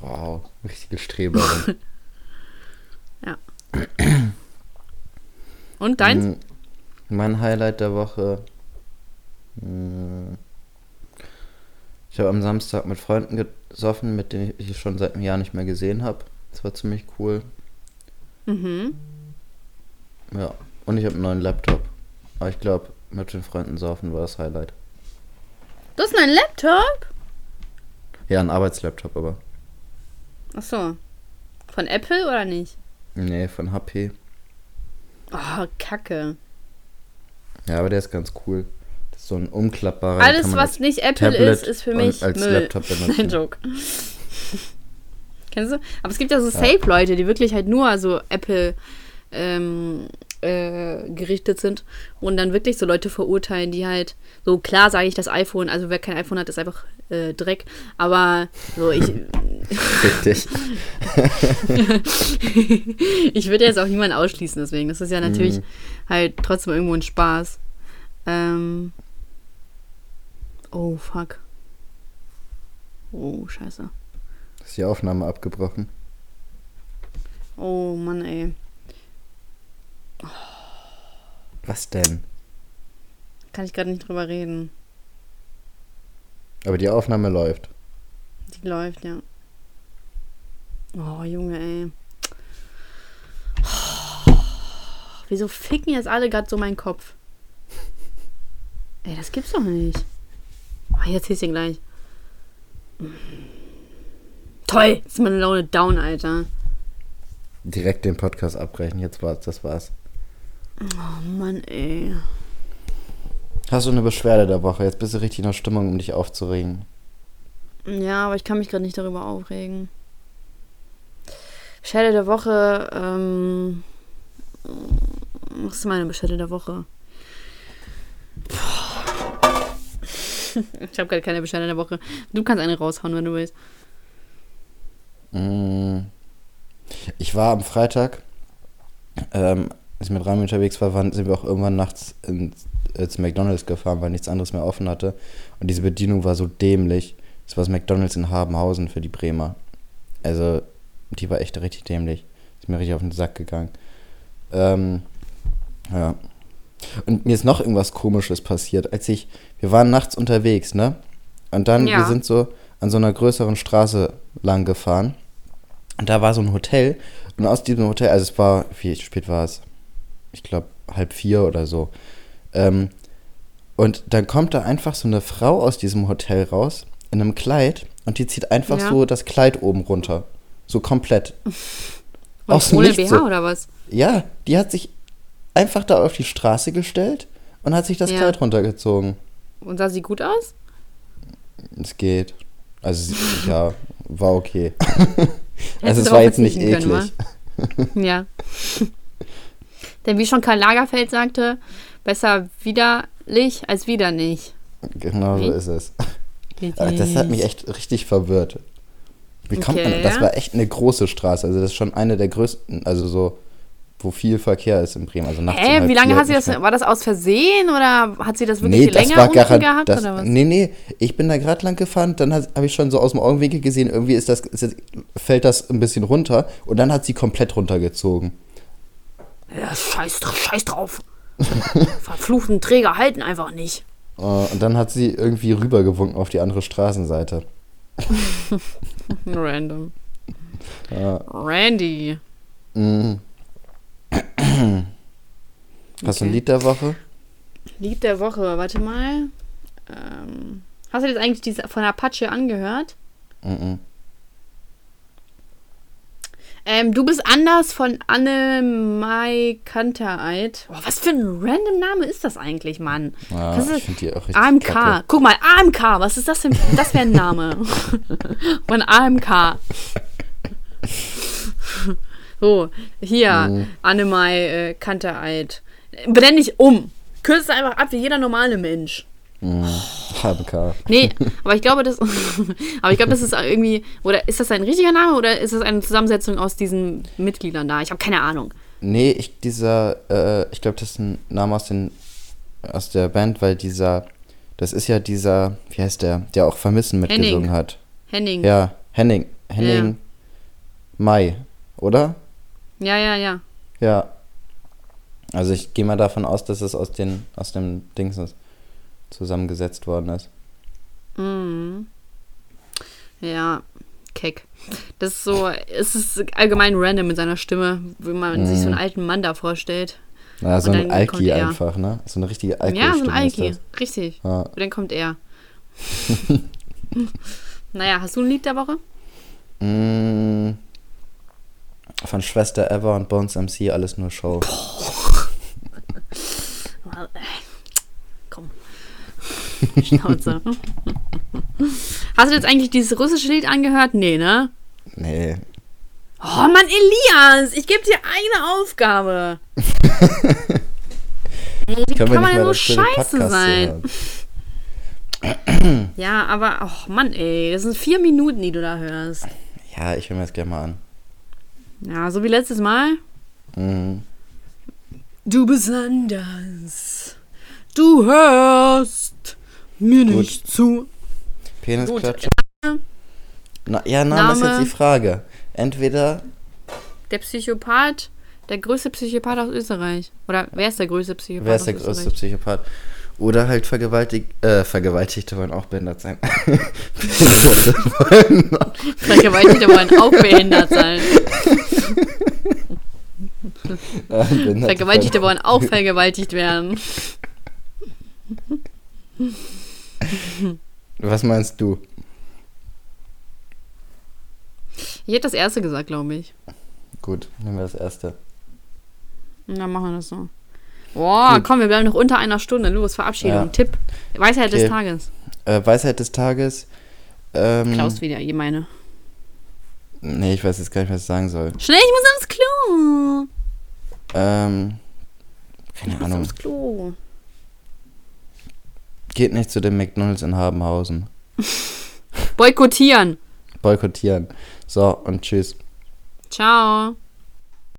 Speaker 2: Wow, richtige Streberin. <laughs>
Speaker 1: ja. Und deins? Hm,
Speaker 2: mein Highlight der Woche. Hm, ich habe am Samstag mit Freunden gesoffen, mit denen ich schon seit einem Jahr nicht mehr gesehen habe. Das war ziemlich cool. Mhm. Ja, und ich habe einen neuen Laptop. Aber ich glaube, mit den Freunden saufen war das Highlight.
Speaker 1: Du hast einen Laptop?
Speaker 2: Ja, ein Arbeitslaptop, aber.
Speaker 1: Ach so. Von Apple oder nicht?
Speaker 2: Nee, von HP.
Speaker 1: Oh, Kacke.
Speaker 2: Ja, aber der ist ganz cool. Das ist so ein umklappbarer.
Speaker 1: Alles, was nicht Apple Tablet ist, ist für mich
Speaker 2: als Müll. Laptop <laughs> benutzen.
Speaker 1: Ein Joke. <laughs> Kennst du? Aber es gibt ja so Safe-Leute, die wirklich halt nur so Apple ähm, äh, gerichtet sind und dann wirklich so Leute verurteilen, die halt, so klar sage ich das iPhone, also wer kein iPhone hat, ist einfach äh, Dreck, aber so ich. Richtig. <laughs> ich würde jetzt auch niemanden ausschließen, deswegen. Das ist ja natürlich mhm. halt trotzdem irgendwo ein Spaß. Ähm. Oh, fuck. Oh, scheiße.
Speaker 2: Ist die Aufnahme abgebrochen?
Speaker 1: Oh, Mann, ey.
Speaker 2: Was denn?
Speaker 1: Kann ich gerade nicht drüber reden.
Speaker 2: Aber die Aufnahme läuft.
Speaker 1: Die läuft, ja. Oh, Junge, ey. <sighs> Wieso ficken jetzt alle gerade so meinen Kopf? Ey, das gibt's doch nicht. Oh, jetzt ist sie gleich. Toll, jetzt ist meine Laune down, Alter.
Speaker 2: Direkt den Podcast abbrechen, jetzt war's, das war's.
Speaker 1: Oh Mann, ey.
Speaker 2: Hast du eine Beschwerde der Woche? Jetzt bist du richtig in der Stimmung, um dich aufzuregen.
Speaker 1: Ja, aber ich kann mich gerade nicht darüber aufregen. Beschwerde der Woche, ähm, was ist meine Beschwerde der Woche? <laughs> Ich habe gerade keine Beschwerde der Woche. Du kannst eine raushauen, wenn du willst.
Speaker 2: Mm. Ich war am Freitag, ähm, als ich mit Rami unterwegs war, waren, sind wir auch irgendwann nachts ins, ins McDonalds gefahren, weil nichts anderes mehr offen hatte. Und diese Bedienung war so dämlich. Das war das McDonalds in Habenhausen für die Bremer. Also, die war echt richtig dämlich. Ist mir richtig auf den Sack gegangen. Ähm, ja. Und mir ist noch irgendwas Komisches passiert, als ich, wir waren nachts unterwegs, ne? Und dann, ja. wir sind so an so einer größeren Straße lang gefahren. Und da war so ein Hotel. Und aus diesem Hotel, also es war, wie spät war es? Ich glaube, halb vier oder so. Ähm, und dann kommt da einfach so eine Frau aus diesem Hotel raus, in einem Kleid, und die zieht einfach ja. so das Kleid oben runter. So komplett. <laughs>
Speaker 1: aus ohne BH so. oder was?
Speaker 2: Ja, die hat sich einfach da auf die Straße gestellt und hat sich das ja. Kleid runtergezogen.
Speaker 1: Und sah sie gut aus?
Speaker 2: Es geht. Also, <laughs> ja, war okay. also, es war jetzt nicht eklig.
Speaker 1: Können, ja. <laughs> Denn wie schon Karl Lagerfeld sagte, besser widerlich als wieder nicht.
Speaker 2: Genau so ist es. Das hat mich echt richtig verwirrt. Wie kommt okay. man? Das war echt eine große Straße. Also das ist schon eine der größten, also so wo viel Verkehr ist in Bremen. Also nachts
Speaker 1: Hä,
Speaker 2: halt
Speaker 1: wie lange hat sie das? War das aus Versehen oder hat sie das wirklich nee, das länger war gehabt
Speaker 2: das, oder was? Nee, nee, ich bin da gerade lang gefahren, dann habe ich schon so aus dem Augenwinkel gesehen, irgendwie ist das, ist fällt das ein bisschen runter und dann hat sie komplett runtergezogen.
Speaker 1: Ja, scheiß, scheiß drauf. <laughs> Verfluchten Träger halten einfach nicht.
Speaker 2: Uh, und dann hat sie irgendwie rübergewunken auf die andere Straßenseite. <laughs>
Speaker 1: Random. Ja. Randy. Mhm. <clears throat>
Speaker 2: Hast du ein Lied der Woche?
Speaker 1: Lied der Woche, warte mal. Ähm, hast du das eigentlich diese, von Apache angehört? Mhm. Ähm, du bist anders von Anne Mai Kantereit. Oh, was für ein random Name ist das eigentlich, Mann?
Speaker 2: Ja, das ich die auch richtig
Speaker 1: AMK. Kacke. Guck mal, AMK. Was ist das denn? Das wäre ein Name. <laughs> von AMK. So, hier, mhm. Annemai äh, Kantereit. Benenn dich um. Kürze einfach ab wie jeder normale Mensch.
Speaker 2: Mhm. HBK.
Speaker 1: Nee, aber ich glaube, das. <laughs> aber ich glaube, das ist irgendwie. Oder ist das ein richtiger Name oder ist das eine Zusammensetzung aus diesen Mitgliedern da? Ich habe keine Ahnung.
Speaker 2: Nee, ich, dieser, äh, ich glaube, das ist ein Name aus, den, aus der Band, weil dieser, das ist ja dieser, wie heißt der, der auch Vermissen mitgesungen Henning. hat.
Speaker 1: Henning.
Speaker 2: Ja, Henning. Henning ja. Mai, oder?
Speaker 1: Ja, ja, ja.
Speaker 2: Ja. Also ich gehe mal davon aus, dass es aus, den, aus dem Dings zusammengesetzt worden ist.
Speaker 1: Mhm. Ja, keck. Das ist so, es ist allgemein random mit seiner Stimme, wie man mhm. sich so einen alten Mann da vorstellt.
Speaker 2: Ja, so ein Alki einfach, ne? So eine richtige Alki.
Speaker 1: Ja, so ein Alki, richtig. Ja. Und dann kommt er. <laughs> naja, hast du ein Lied der Woche?
Speaker 2: Mm, von Schwester Ever und Bones MC alles nur Show.
Speaker 1: Komm. <laughs> Schnauze. <laughs> Hast du jetzt eigentlich dieses russische Lied angehört? Nee, ne?
Speaker 2: Nee.
Speaker 1: Oh Mann, Elias, ich gebe dir eine Aufgabe. Ey, <laughs> wie kann man denn so scheiße sein? <clears throat> ja, aber, oh Mann, ey, das sind vier Minuten, die du da hörst.
Speaker 2: Ja, ich höre mir das gerne mal an.
Speaker 1: Ja, so wie letztes Mal. Mhm. Du bist anders. Du hörst mir Gut. nicht zu.
Speaker 2: Penisklatsche. Na, ja, Name, Name ist jetzt die Frage. Entweder.
Speaker 1: Der Psychopath, der größte Psychopath aus Österreich. Oder wer ist der größte Psychopath?
Speaker 2: Wer ist der größte Psychopath? Oder halt vergewaltigt, äh, Vergewaltigte wollen auch behindert sein. <laughs> <laughs>
Speaker 1: Vergewaltigte wollen auch behindert sein. Vergewaltigte wollen auch vergewaltigt werden. <laughs>
Speaker 2: Was meinst du?
Speaker 1: Ich hätte das erste gesagt, glaube ich.
Speaker 2: Gut, nehmen wir das erste.
Speaker 1: Na, machen wir das so. Boah, Gut. komm, wir bleiben noch unter einer Stunde. Los, Verabschiedung. Ja. Tipp. Weisheit okay. des Tages.
Speaker 2: Äh, Weisheit des Tages. Ähm,
Speaker 1: Klaus wieder, ich meine.
Speaker 2: Nee, ich weiß jetzt gar nicht, was ich sagen soll.
Speaker 1: Schnell, ich muss aufs Klo.
Speaker 2: Ähm, keine
Speaker 1: ich
Speaker 2: Ahnung.
Speaker 1: Muss aufs Klo.
Speaker 2: Geht nicht zu dem McDonalds in Habenhausen.
Speaker 1: Boykottieren.
Speaker 2: Boykottieren. So, und tschüss.
Speaker 1: Ciao.